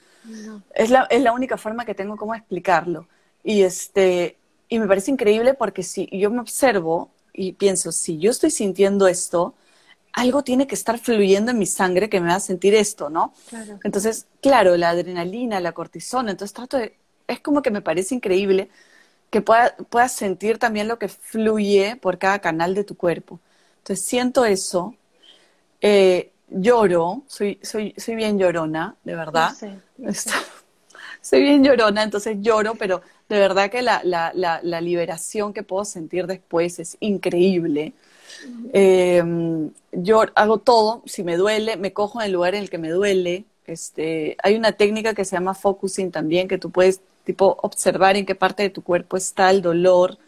Es, la, es la única forma que tengo como explicarlo. Y, este, y me parece increíble porque si yo me observo y pienso, si yo estoy sintiendo esto, algo tiene que estar fluyendo en mi sangre que me va a sentir esto, ¿no? Entonces, claro, la adrenalina, la cortisona, entonces trato de es como que me parece increíble que puedas sentir también lo que fluye por cada canal de tu cuerpo. Entonces siento eso, eh, lloro, soy, soy, soy bien llorona, de verdad. (laughs) soy bien llorona, entonces lloro, pero de verdad que la, la, la, liberación que puedo sentir después es increíble. Eh, yo hago todo, si me duele, me cojo en el lugar en el que me duele. Este, hay una técnica que se llama focusing también, que tú puedes tipo observar en qué parte de tu cuerpo está el dolor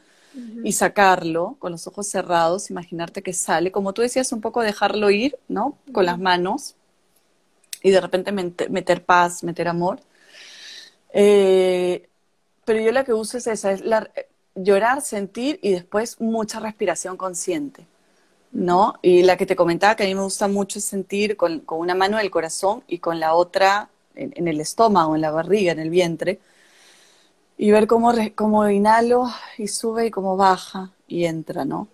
y sacarlo con los ojos cerrados, imaginarte que sale, como tú decías, un poco dejarlo ir, ¿no? Con las manos y de repente meter, paz, meter amor. Eh, pero yo la que uso es esa, es la, llorar, sentir y después mucha respiración consciente, ¿no? Y la que te comentaba que a mí me gusta mucho es sentir con, una mano el corazón y con la otra en, en, el estómago, en la barriga, en el vientre, y ver cómo, cómo inhalo y sube y cómo baja y entra, ¿no?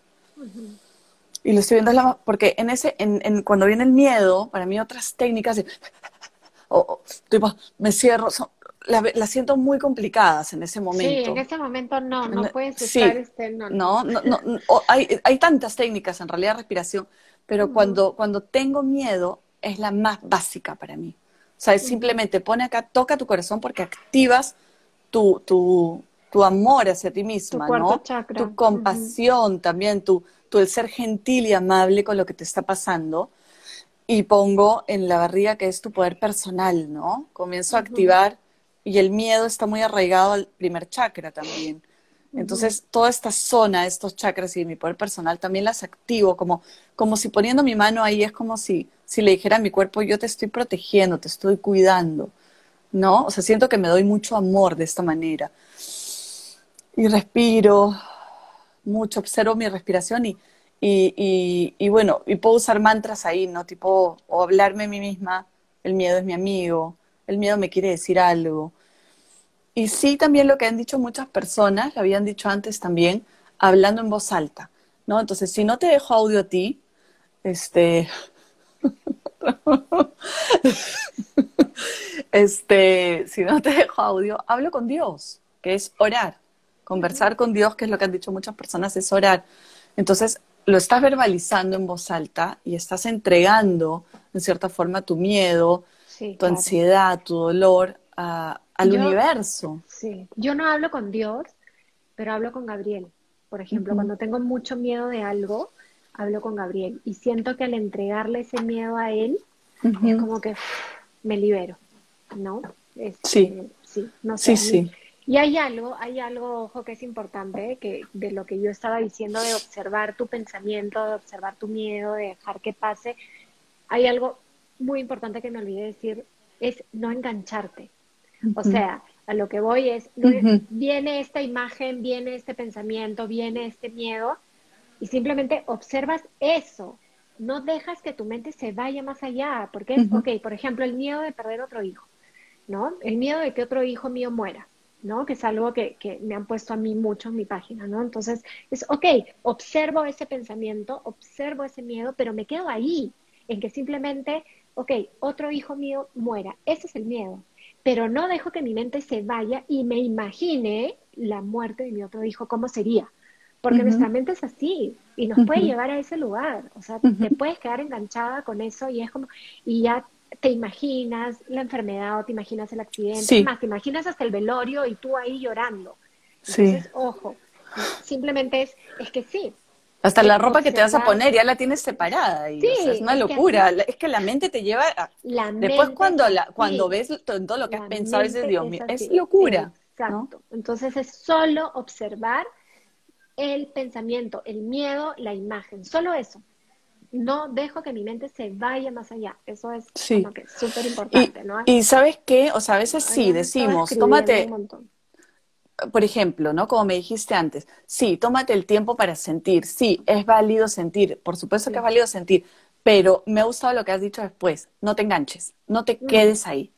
Y lo estoy viendo la, porque en ese, en, en, cuando viene el miedo, para mí otras técnicas, (laughs) o, tipo, me cierro, las la siento muy complicadas en ese momento. Sí, en ese momento no, no puedes estar, este, no, no, no, no, hay, hay, tantas técnicas en realidad de respiración, pero cuando, cuando tengo miedo es la más básica para mí. O sea, es simplemente pone acá, toca tu corazón porque activas tu, tu, tu amor hacia ti misma, ¿no? Tu compasión también, tu, tu el ser gentil y amable con lo que te está pasando. Y pongo en la barriga que es tu poder personal, ¿no? Comienzo a activar y el miedo está muy arraigado al primer chakra también. Entonces, toda esta zona, estos chakras y mi poder personal también las activo, como, como si poniendo mi mano ahí es como si, si le dijera a mi cuerpo, yo te estoy protegiendo, te estoy cuidando. ¿No? O sea, siento que me doy mucho amor de esta manera. Y respiro mucho, observo mi respiración y, y, y, bueno, y puedo usar mantras ahí, ¿no? Tipo, o hablarme a mí misma, el miedo es mi amigo, el miedo me quiere decir algo. Y sí, también lo que han dicho muchas personas, lo habían dicho antes también, hablando en voz alta, ¿no? Entonces, si no te dejo audio a ti, este... (laughs) este, si no te dejo audio, hablo con Dios, que es orar. Conversar con Dios, que es lo que han dicho muchas personas, es orar. Entonces, lo estás verbalizando en voz alta y estás entregando, en cierta forma, tu miedo, tu ansiedad, tu dolor al universo. Sí, yo no hablo con Dios, pero hablo con Gabriel. Por ejemplo, cuando tengo mucho miedo de algo, hablo con Gabriel y siento que al entregarle ese miedo a él, es como que me libero, ¿no? sí. Sí, no sé. Sí, sí. Y hay algo, hay algo, ojo, que es importante, que de lo que yo estaba diciendo, de observar tu pensamiento, de observar tu miedo, de dejar que pase, hay algo muy importante que me olvidé decir, es no engancharte. O sea, a lo que voy es, viene esta imagen, viene este pensamiento, viene este miedo, y simplemente observas eso. No dejas que tu mente se vaya más allá, porque es, ok, por ejemplo, el miedo de perder otro hijo, ¿no? El miedo de que otro hijo mío muera, ¿no? Que es algo que, que me han puesto a mí mucho en mi página, ¿no? Entonces, es, ok, observo ese pensamiento, observo ese miedo, pero me quedo ahí, en que simplemente, ok, otro hijo mío muera, ese es el miedo, pero no dejo que mi mente se vaya y me imagine la muerte de mi otro hijo, cómo sería. Porque nuestra mente es así y nos puede llevar a ese lugar. O sea, te puedes quedar enganchada con eso y es como, y ya te imaginas la enfermedad o te imaginas el accidente, más, te imaginas hasta el velorio y tú ahí llorando. Entonces, ojo, simplemente es, es que sí. Hasta la ropa que te vas a poner ya la tienes separada y es una locura. es que la mente te lleva a... Después cuando la, cuando ves todo, lo que has pensado, dices, Dios mío, es, locura. Exacto. Entonces es solo observar el pensamiento, el miedo, la imagen, solo eso. No dejo que mi mente se vaya más allá. Eso es súper importante, y, ¿no? Y sabes qué, o sea, a veces sí decimos, tómate, por ejemplo, ¿no? Como me dijiste antes, sí, tómate el tiempo para sentir, sí, es válido sentir, por supuesto que es válido sentir, pero me ha gustado lo que has dicho después, no te enganches, no te quedes ahí.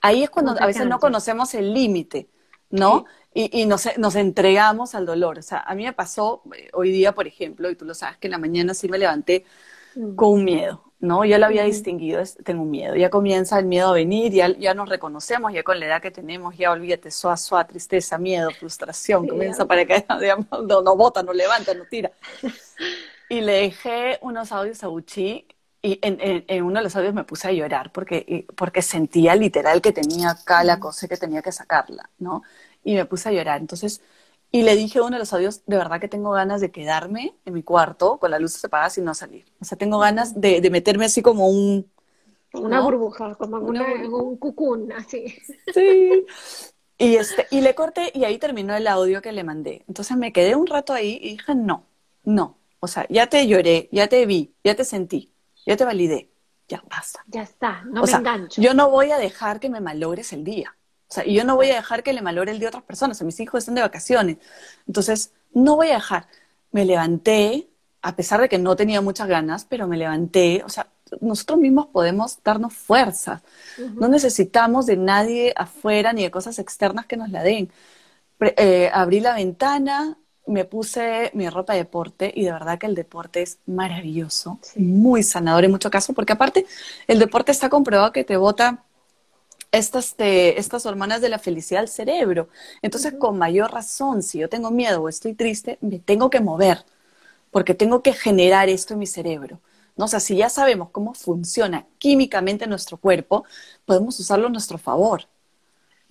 Ahí es cuando a veces no conocemos el límite, ¿no? Y, nos, entregamos al dolor. O sea, a mí me pasó eh, hoy día, por ejemplo, y tú lo sabes, que en la mañana sí me levanté mm. con un miedo, ¿no? Ya lo había distinguido, tengo un miedo. Ya comienza el miedo a venir, ya, ya nos reconocemos, ya con la edad que tenemos, ya olvídate, suá, suá, tristeza, miedo, frustración, comienza para que (laughs) no, no bota, no levanta, no tira. (laughs) Y le dejé unos audios a Uchi y en, en, uno de los audios me puse a llorar porque, porque sentía literal que tenía acá la cosa que tenía que sacarla, ¿no? Y me puse a llorar. Entonces, y le dije a uno de los audios, de verdad que tengo ganas de quedarme en mi cuarto con las luces apagadas y no salir. O sea, tengo ganas de, de meterme así como un... Una burbuja, como un cucún, así. Sí. Y, este, y le corté y ahí terminó el audio que le mandé. Entonces me quedé un rato ahí y dije, no, no. O sea, ya te lloré, ya te vi, ya te sentí, ya te validé. Ya basta. Ya está, no me engancho. Yo no voy a dejar que me malogres el día. O sea, yo no voy a dejar que le malore el de otras personas. O sea, mis hijos están de vacaciones. Entonces, no voy a dejar. Me levanté, a pesar de que no tenía muchas ganas, pero me levanté. O sea, nosotros mismos podemos darnos fuerza. No necesitamos de nadie afuera ni de cosas externas que nos la den. Eh, abrí la ventana, me puse mi ropa de deporte y de verdad que el deporte es maravilloso, muy sanador en muchos casos, porque aparte el deporte está comprobado que te bota estas, estas hormonas de la felicidad al cerebro. Entonces, con mayor razón, si yo tengo miedo o estoy triste, me tengo que mover, porque tengo que generar esto en mi cerebro. ¿no? O sea, si ya sabemos cómo funciona químicamente nuestro cuerpo, podemos usarlo a nuestro favor.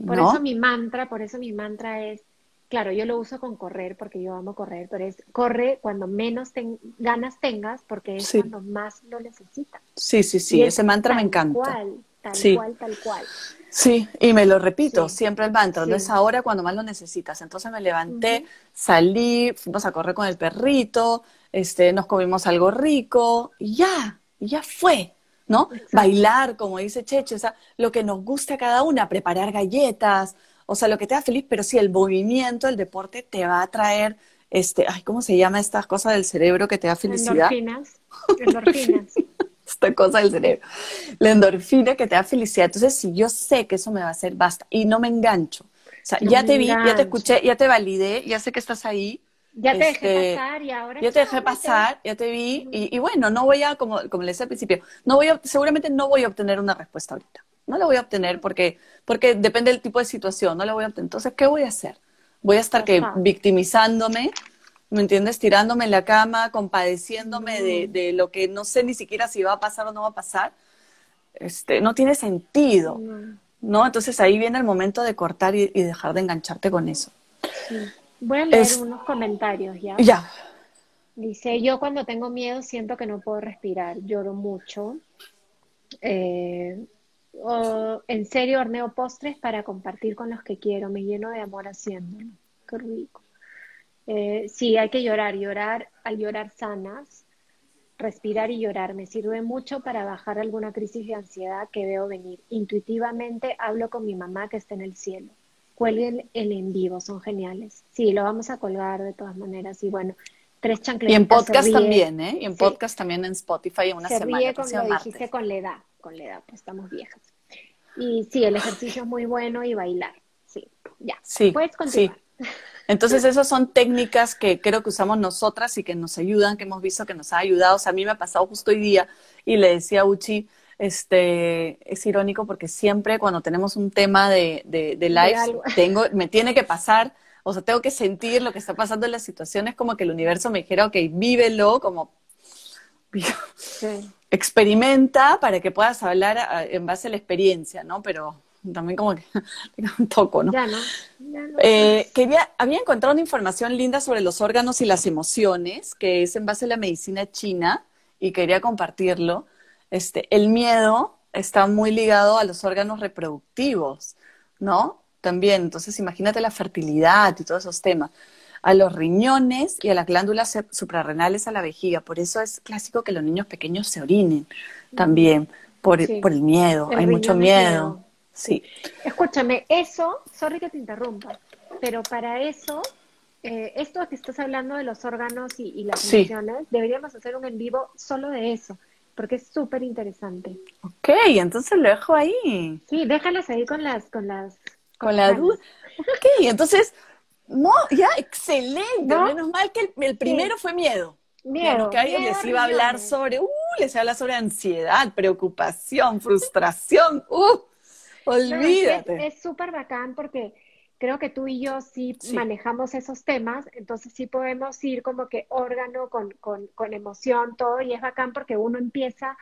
Por eso mi mantra, por eso mi mantra es, claro, yo lo uso con correr porque yo amo correr, pero es corre cuando menos ganas tengas porque es cuando más lo necesitas. Sí, sí, sí, ese mantra me encanta tal cual, tal cual. Sí, y me lo repito, siempre el mantra, no es ahora cuando más lo necesitas. Entonces me levanté, salí, fuimos a correr con el perrito, este, nos comimos algo rico, y ya, y ya fue, ¿no? Bailar, como dice Cheche, o sea, lo que nos guste a cada una, preparar galletas, o sea, lo que te da feliz, pero sí, el movimiento, el deporte te va a traer, este, ay, ¿cómo se llama estas cosas del cerebro que te da felicidad? Endorfinas, endorfinas. (laughs) esta cosa del cerebro. La endorfina que te da felicidad. Entonces, si yo sé que eso me va a hacer, basta. Y no me engancho. O sea, ya te vi, ya te escuché, ya te validé, ya sé que estás ahí. Ya te dejé este, pasar y ahora. Ya te dejé pasar, ya te vi. y, bueno, no voy a, como, como le decía al principio, no voy a, seguramente no voy a obtener una respuesta ahorita. No la voy a obtener porque, porque depende del tipo de situación, no la voy a obtener. Entonces, ¿qué voy a hacer? Voy a estar que victimizándome, ¿me entiendes? Tirándome en la cama, compadeciéndome de, de, lo que no sé ni siquiera si va a pasar o no va a pasar. este, no tiene sentido, ¿no? Entonces ahí viene el momento de cortar y, dejar de engancharte con eso. Voy a leer unos comentarios ya. Ya. Dice, yo cuando tengo miedo siento que no puedo respirar, lloro mucho. Eh, en serio horneo postres para compartir con los que quiero, me lleno de amor haciéndolo. Qué rico. Eh, sí, hay que llorar, llorar, al llorar sanas, respirar y llorar me sirve mucho para bajar alguna crisis de ansiedad que veo venir. Intuitivamente hablo con mi mamá que está en el cielo. Cuelguen el en vivo, son geniales. Sí, lo vamos a colgar de todas maneras. Y bueno, tres chancletas. Y en podcast también, ¿eh? Y en podcast también en Spotify en una se semana. Ríe con lo dijiste con la edad, con la edad, pues estamos viejas. Y sí, el ejercicio es muy bueno y bailar. Sí, ya. Sí, Puedes continuar. Sí. Entonces, esas son técnicas que creo que usamos nosotras y que nos ayudan, que hemos visto que nos ha ayudado. O sea, a mí me ha pasado justo hoy día y le decía a Uchi, este, es irónico porque siempre cuando tenemos un tema de, de, de live, (laughs) tengo, me tiene que pasar, o sea, tengo que sentir lo que está pasando en las situaciones, como que el universo me dijera, ok, vívelo, como (laughs) experimenta para que puedas hablar en base a la experiencia, ¿no? Pero también como que (laughs) un toco, ¿no? Ya no. Eh, que había, encontrado una información linda sobre los órganos y las emociones, que es en base a la medicina china, y quería compartirlo. Este, el miedo está muy ligado a los órganos reproductivos, ¿no? También, entonces imagínate la fertilidad y todos esos temas. A los riñones y a las glándulas suprarrenales a la vejiga. Por eso es clásico que los niños pequeños se orinen también, por, por el miedo. Hay mucho miedo. Sí. Escúchame, eso, sorry que te interrumpa, pero para eso, eh, esto que estás hablando de los órganos y, las emociones, deberíamos hacer un en vivo solo de eso, porque es súper interesante. Ok, entonces lo dejo ahí. Sí, déjalas ahí con las, con las. Con, la duda. Ok, entonces, no, ya, excelente. Menos mal que el, primero fue miedo. Miedo. Que alguien les iba a hablar sobre, uh, les habla sobre ansiedad, preocupación, frustración, uh. Olvídate. es súper bacán porque creo que tú y yo sí, manejamos esos temas, entonces sí podemos ir como que órgano con, con, con emoción, todo, y es bacán porque uno empieza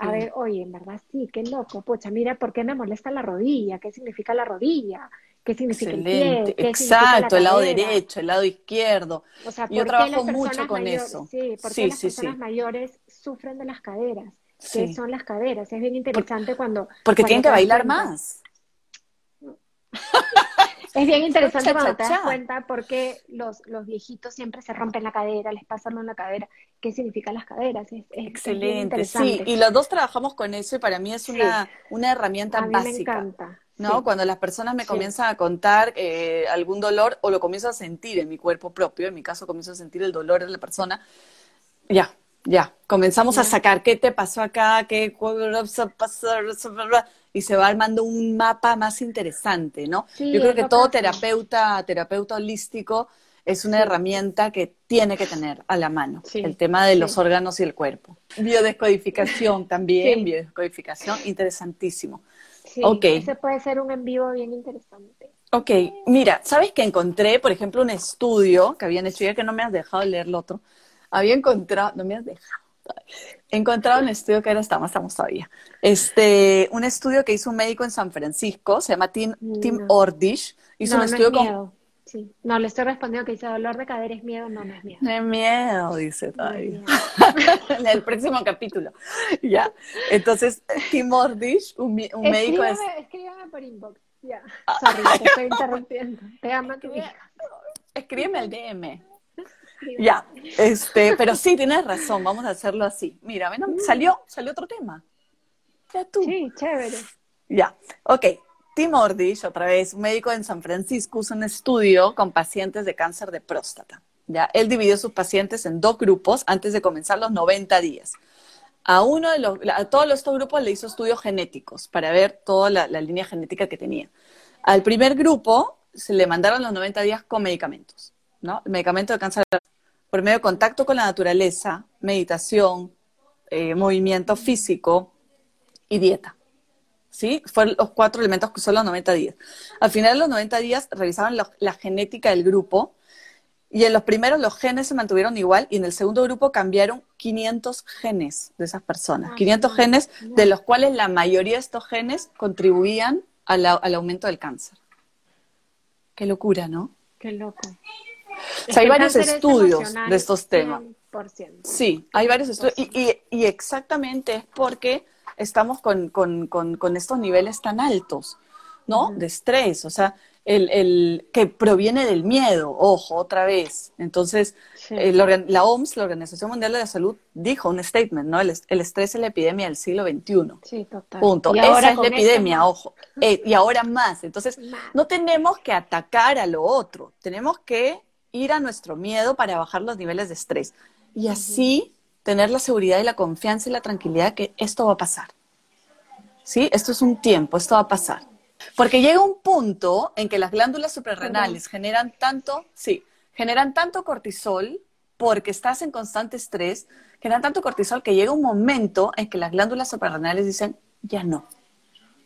a ver, oye, en verdad sí, qué loco, pucha, mira, ¿por qué me molesta la rodilla? ¿Qué significa la rodilla? ¿Qué significa el pie? Exacto, el lado derecho, el lado izquierdo. O sea, yo trabajo mucho con eso. Sí, porque las personas mayores sufren de las caderas que son las caderas. Es bien interesante cuando... Porque tienen que bailar más. (laughs) Es bien interesante cuando te das cuenta porque los, los viejitos siempre se rompen la cadera, les pasa algo en la cadera. ¿Qué significan las caderas? Es, Excelente, sí. Y los dos trabajamos con eso y para mí es una, una herramienta básica. Me encanta. ¿no? Cuando las personas me comienzan a contar eh, algún dolor o lo comienzo a sentir en mi cuerpo propio, en mi caso comienzo a sentir el dolor de la persona, ya, ya, comenzamos a sacar qué te pasó acá, qué y se va armando un mapa más interesante, ¿no? Yo creo que todo terapeuta, terapeuta holístico es una herramienta que tiene que tener a la mano, el tema de los órganos y el cuerpo. Biodescodificación (coughs) también, biodescodificación, interesantísimo. Sí, ese puede ser un en vivo bien interesante. Ok, mira, ¿sabes que encontré, por ejemplo, un estudio que habían hecho, ya que no me has dejado leer el otro, había encontrado, no me has dejado. He encontrado un estudio que ahora estamos, estamos todavía. Este, un estudio que hizo un médico en San Francisco, se llama Tim, Tim Ordish. Hizo un estudio con. Sí. No, le estoy respondiendo que dice dolor de cadera es miedo, no, no es miedo. No es miedo, dice todavía. (laughs) en el próximo capítulo. (laughs) Ya. Entonces, Tim Ordish, un, un médico. Es... Escríbeme por inbox. Ya. Sorry, te estoy (laughs) interrumpiendo. Te amo tu hija. Escríbeme al DM. (laughs) Ya, este, pero sí, tienes razón, vamos a hacerlo así. Mira, mm. salió, salió otro tema. Ya tú. Sí, chévere. Ya, ok. Tim Ordish, otra vez, un médico en San Francisco, hizo un estudio con pacientes de cáncer de próstata. ¿ya? Él dividió sus pacientes en dos grupos antes de comenzar los 90 días. A uno de los, a todos estos grupos le hizo estudios genéticos para ver toda la, la línea genética que tenía. Al primer grupo se le mandaron los 90 días con medicamentos. ¿no? El medicamento de cáncer por medio de contacto con la naturaleza, meditación, eh, movimiento físico y dieta. ¿Sí? Fueron los cuatro elementos que son los 90 días. Al final de los 90 días revisaban la, genética del grupo Y en los primeros los genes se mantuvieron igual y en el segundo grupo cambiaron 500 genes de esas personas. 500 ah, genes de los cuales la mayoría de estos genes contribuían al aumento del cáncer. Qué locura, ¿no? Qué loco. O sea, hay varios estudios de estos temas. Sí, hay varios estudios. Y, exactamente es porque estamos con, estos niveles tan altos, ¿no? De estrés. O sea, el, que proviene del miedo, ojo, otra vez. Entonces, eh, la, OMS, la Organización Mundial de la Salud, dijo un statement, ¿no? El, estrés es la epidemia del siglo XXI. Sí, total. Punto. Esa es la epidemia, ojo. Eh, y ahora más. Entonces, no tenemos que atacar a lo otro, tenemos que ir a nuestro miedo para bajar los niveles de estrés. Y así tener la seguridad y la confianza y la tranquilidad que esto va a pasar. ¿Sí? Esto es un tiempo, esto va a pasar. Porque llega un punto en que las glándulas suprarrenales generan tanto, sí, generan tanto cortisol porque estás en constante estrés, generan tanto cortisol que llega un momento en que las glándulas suprarrenales dicen, ya no,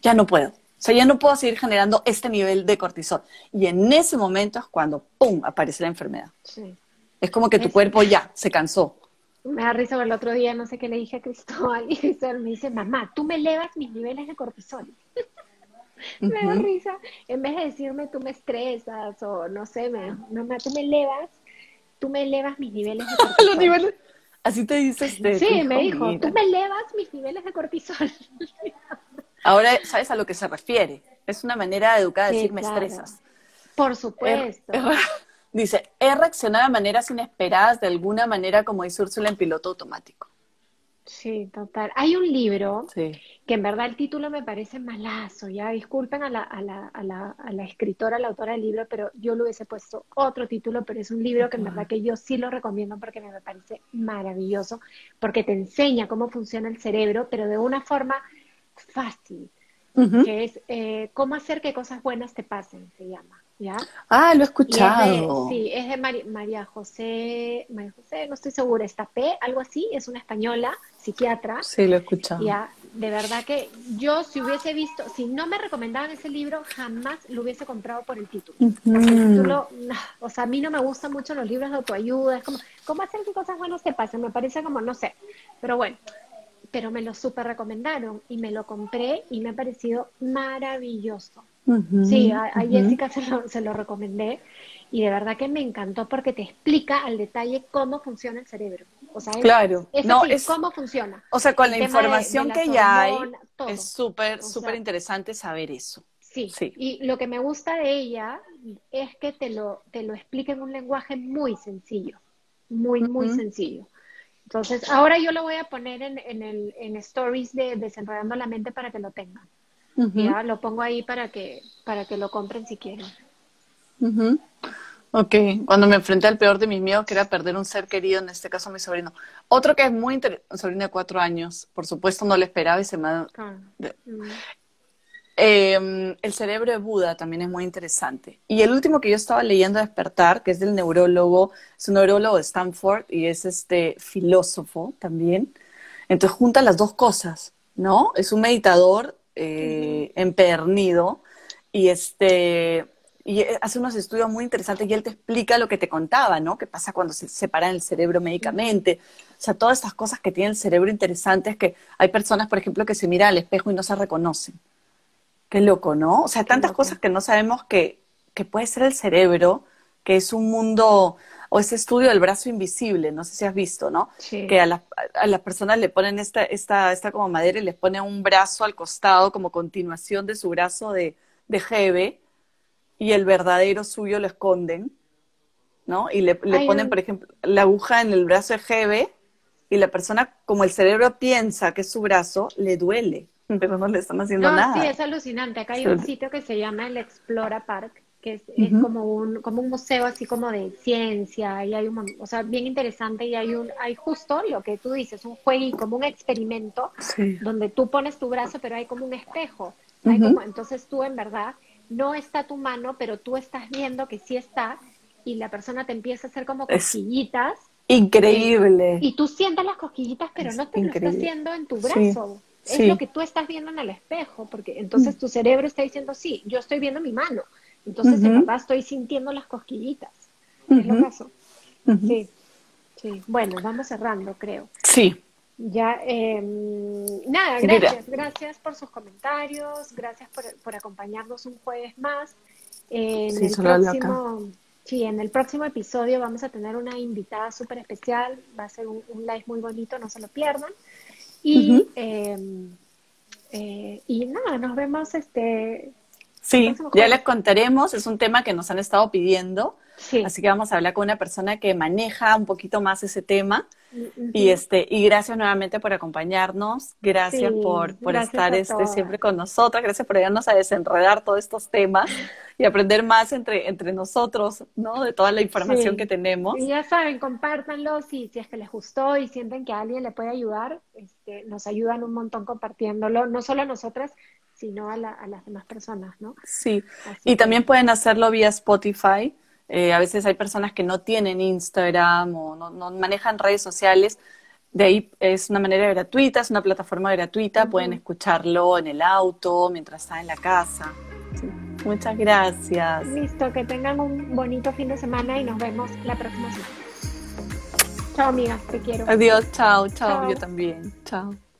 ya no puedo. O sea, ya no puedo seguir generando este nivel de cortisol. Y en ese momento es cuando, ¡pum!, aparece la enfermedad. Sí. Es como que tu cuerpo ya se cansó. Me da risa, el otro día no sé qué le dije a Cristóbal y Cristóbal me dice, mamá, tú me elevas mis niveles de cortisol. (laughs) me da risa. En vez de decirme tú me estresas o no sé, me, mamá, tú me elevas, tú me elevas mis niveles de (laughs) cortisol. Los niveles. Así te dices. sí, me dijo, tú me elevas mis niveles de cortisol. (laughs) Ahora sabes a lo que se refiere. Es una manera educada de decir me estresas. Por supuesto. (laughs) dice, he reaccionado de maneras inesperadas, de alguna manera, como dice Úrsula, en piloto automático. Sí, total. Hay un libro que en verdad el título me parece malazo, ya disculpen a la, a, la, a, la, a la escritora, a la autora del libro, pero yo le hubiese puesto otro título, pero es un libro que en verdad que yo sí lo recomiendo porque me parece maravilloso, porque te enseña cómo funciona el cerebro, pero de una forma fácil, que es eh, cómo hacer que cosas buenas te pasen, se llama. ¿Ya? Ah, lo he escuchado. sí, es de María José, María José, no estoy segura, P algo así, es una española, psiquiatra. Sí, lo he escuchado. Ya, de verdad que yo si hubiese visto, si no me recomendaban ese libro, jamás lo hubiese comprado por el título. el título, o sea, a mí no me gustan mucho los libros de autoayuda, es como, ¿cómo hacer que cosas buenas te pasen? Me parece como, no sé, pero bueno, pero me lo súper recomendaron y me lo compré y me ha parecido maravilloso. sí, a, Jessica se lo, se lo, recomendé y de verdad que me encantó porque te explica al detalle cómo funciona el cerebro. O sea, claro, es, no, es cómo funciona. O sea, con la información que ya hay, es súper, súper interesante saber eso. Sí, sí, y lo que me gusta de ella es que te lo, te lo explica en un lenguaje muy sencillo, muy, muy sencillo. Entonces, ahora yo lo voy a poner en, en, el, en stories de Desenredando la Mente para que lo tengan. Ya lo pongo ahí para que, para que lo compren si quieren. Ok, cuando me enfrenté al peor de mis miedos, que era perder un ser querido, en este caso mi sobrino. Otro que es muy interesante, un sobrino de cuatro años, por supuesto no lo esperaba y se me... ha... Em, el cerebro de Buda también es muy interesante. Y el último que yo estaba leyendo Despertar, que es del neurólogo, es un neurólogo de Stanford y es este filósofo también. Entonces junta las dos cosas, ¿no? Es un meditador eh, empernido y este y hace unos estudios muy interesantes y él te explica lo que te contaba, ¿no? ¿Qué pasa cuando se separa el cerebro médicamente? O sea, todas estas cosas que tiene el cerebro interesantes que hay personas, por ejemplo, que se miran al espejo y no se reconocen. Qué loco, ¿no? O sea, tantas cosas que no sabemos que, que puede ser el cerebro, que es un mundo, o ese estudio del brazo invisible, no sé si has visto, ¿no? Que a, a las personas le ponen esta, esta, esta como madera y les ponen un brazo al costado como continuación de su brazo de, de jeve y el verdadero suyo lo esconden, ¿no? Y le, le ponen, por ejemplo, la aguja en el brazo de jeve y la persona, como el cerebro piensa que es su brazo, le duele pero no le están haciendo no, nada. Sí, es alucinante. Acá hay un sitio que se llama el Explora Park, que es, como un como un museo así como de ciencia y hay un o sea bien interesante y hay un hay justo lo que tú dices un juego y como un experimento donde tú pones tu brazo pero hay como un espejo. Entonces tú en verdad no está tu mano pero tú estás viendo que sí está y la persona te empieza a hacer como cosquillitas. increíble. Y tú sientes las cosquillitas pero no te lo está haciendo en tu brazo es lo que tú estás viendo en el espejo, porque entonces mm. tu cerebro está diciendo, sí, yo estoy viendo mi mano, entonces en verdad estoy sintiendo las cosquillitas. es lo pasó. Sí, sí. Bueno, vamos cerrando, creo. Sí. Ya, eh, nada, gracias, gracias por sus comentarios, gracias por, por acompañarnos un jueves más. En sí, el próximo, sí, en el próximo episodio vamos a tener una invitada súper especial, va a ser un, live muy bonito, no se lo pierdan. Y, eh, y nada, nos vemos este. Sí, ya les contaremos, es un tema que nos han estado pidiendo, así que vamos a hablar con una persona que maneja un poquito más ese tema. Y este, y gracias nuevamente por acompañarnos, gracias por, por estar este, siempre con nosotras, gracias por ayudarnos a desenredar todos estos temas y aprender más entre, entre nosotros, ¿no? De toda la información que tenemos. Y ya saben, compártanlo si, si es que les gustó y sienten que a alguien le puede ayudar, este, nos ayudan un montón compartiéndolo, no solo a nosotras, sino a, a las demás personas, ¿no? Sí, y también pueden hacerlo vía Spotify. Eh, a veces hay personas que no tienen Instagram o no, manejan redes sociales. De ahí es una manera gratuita, es una plataforma gratuita, pueden escucharlo en el auto, mientras están en la casa. Muchas gracias. Listo, que tengan un bonito fin de semana y nos vemos la próxima semana. Chao, amigas, te quiero. Adiós, chao, chao, yo también. Chao.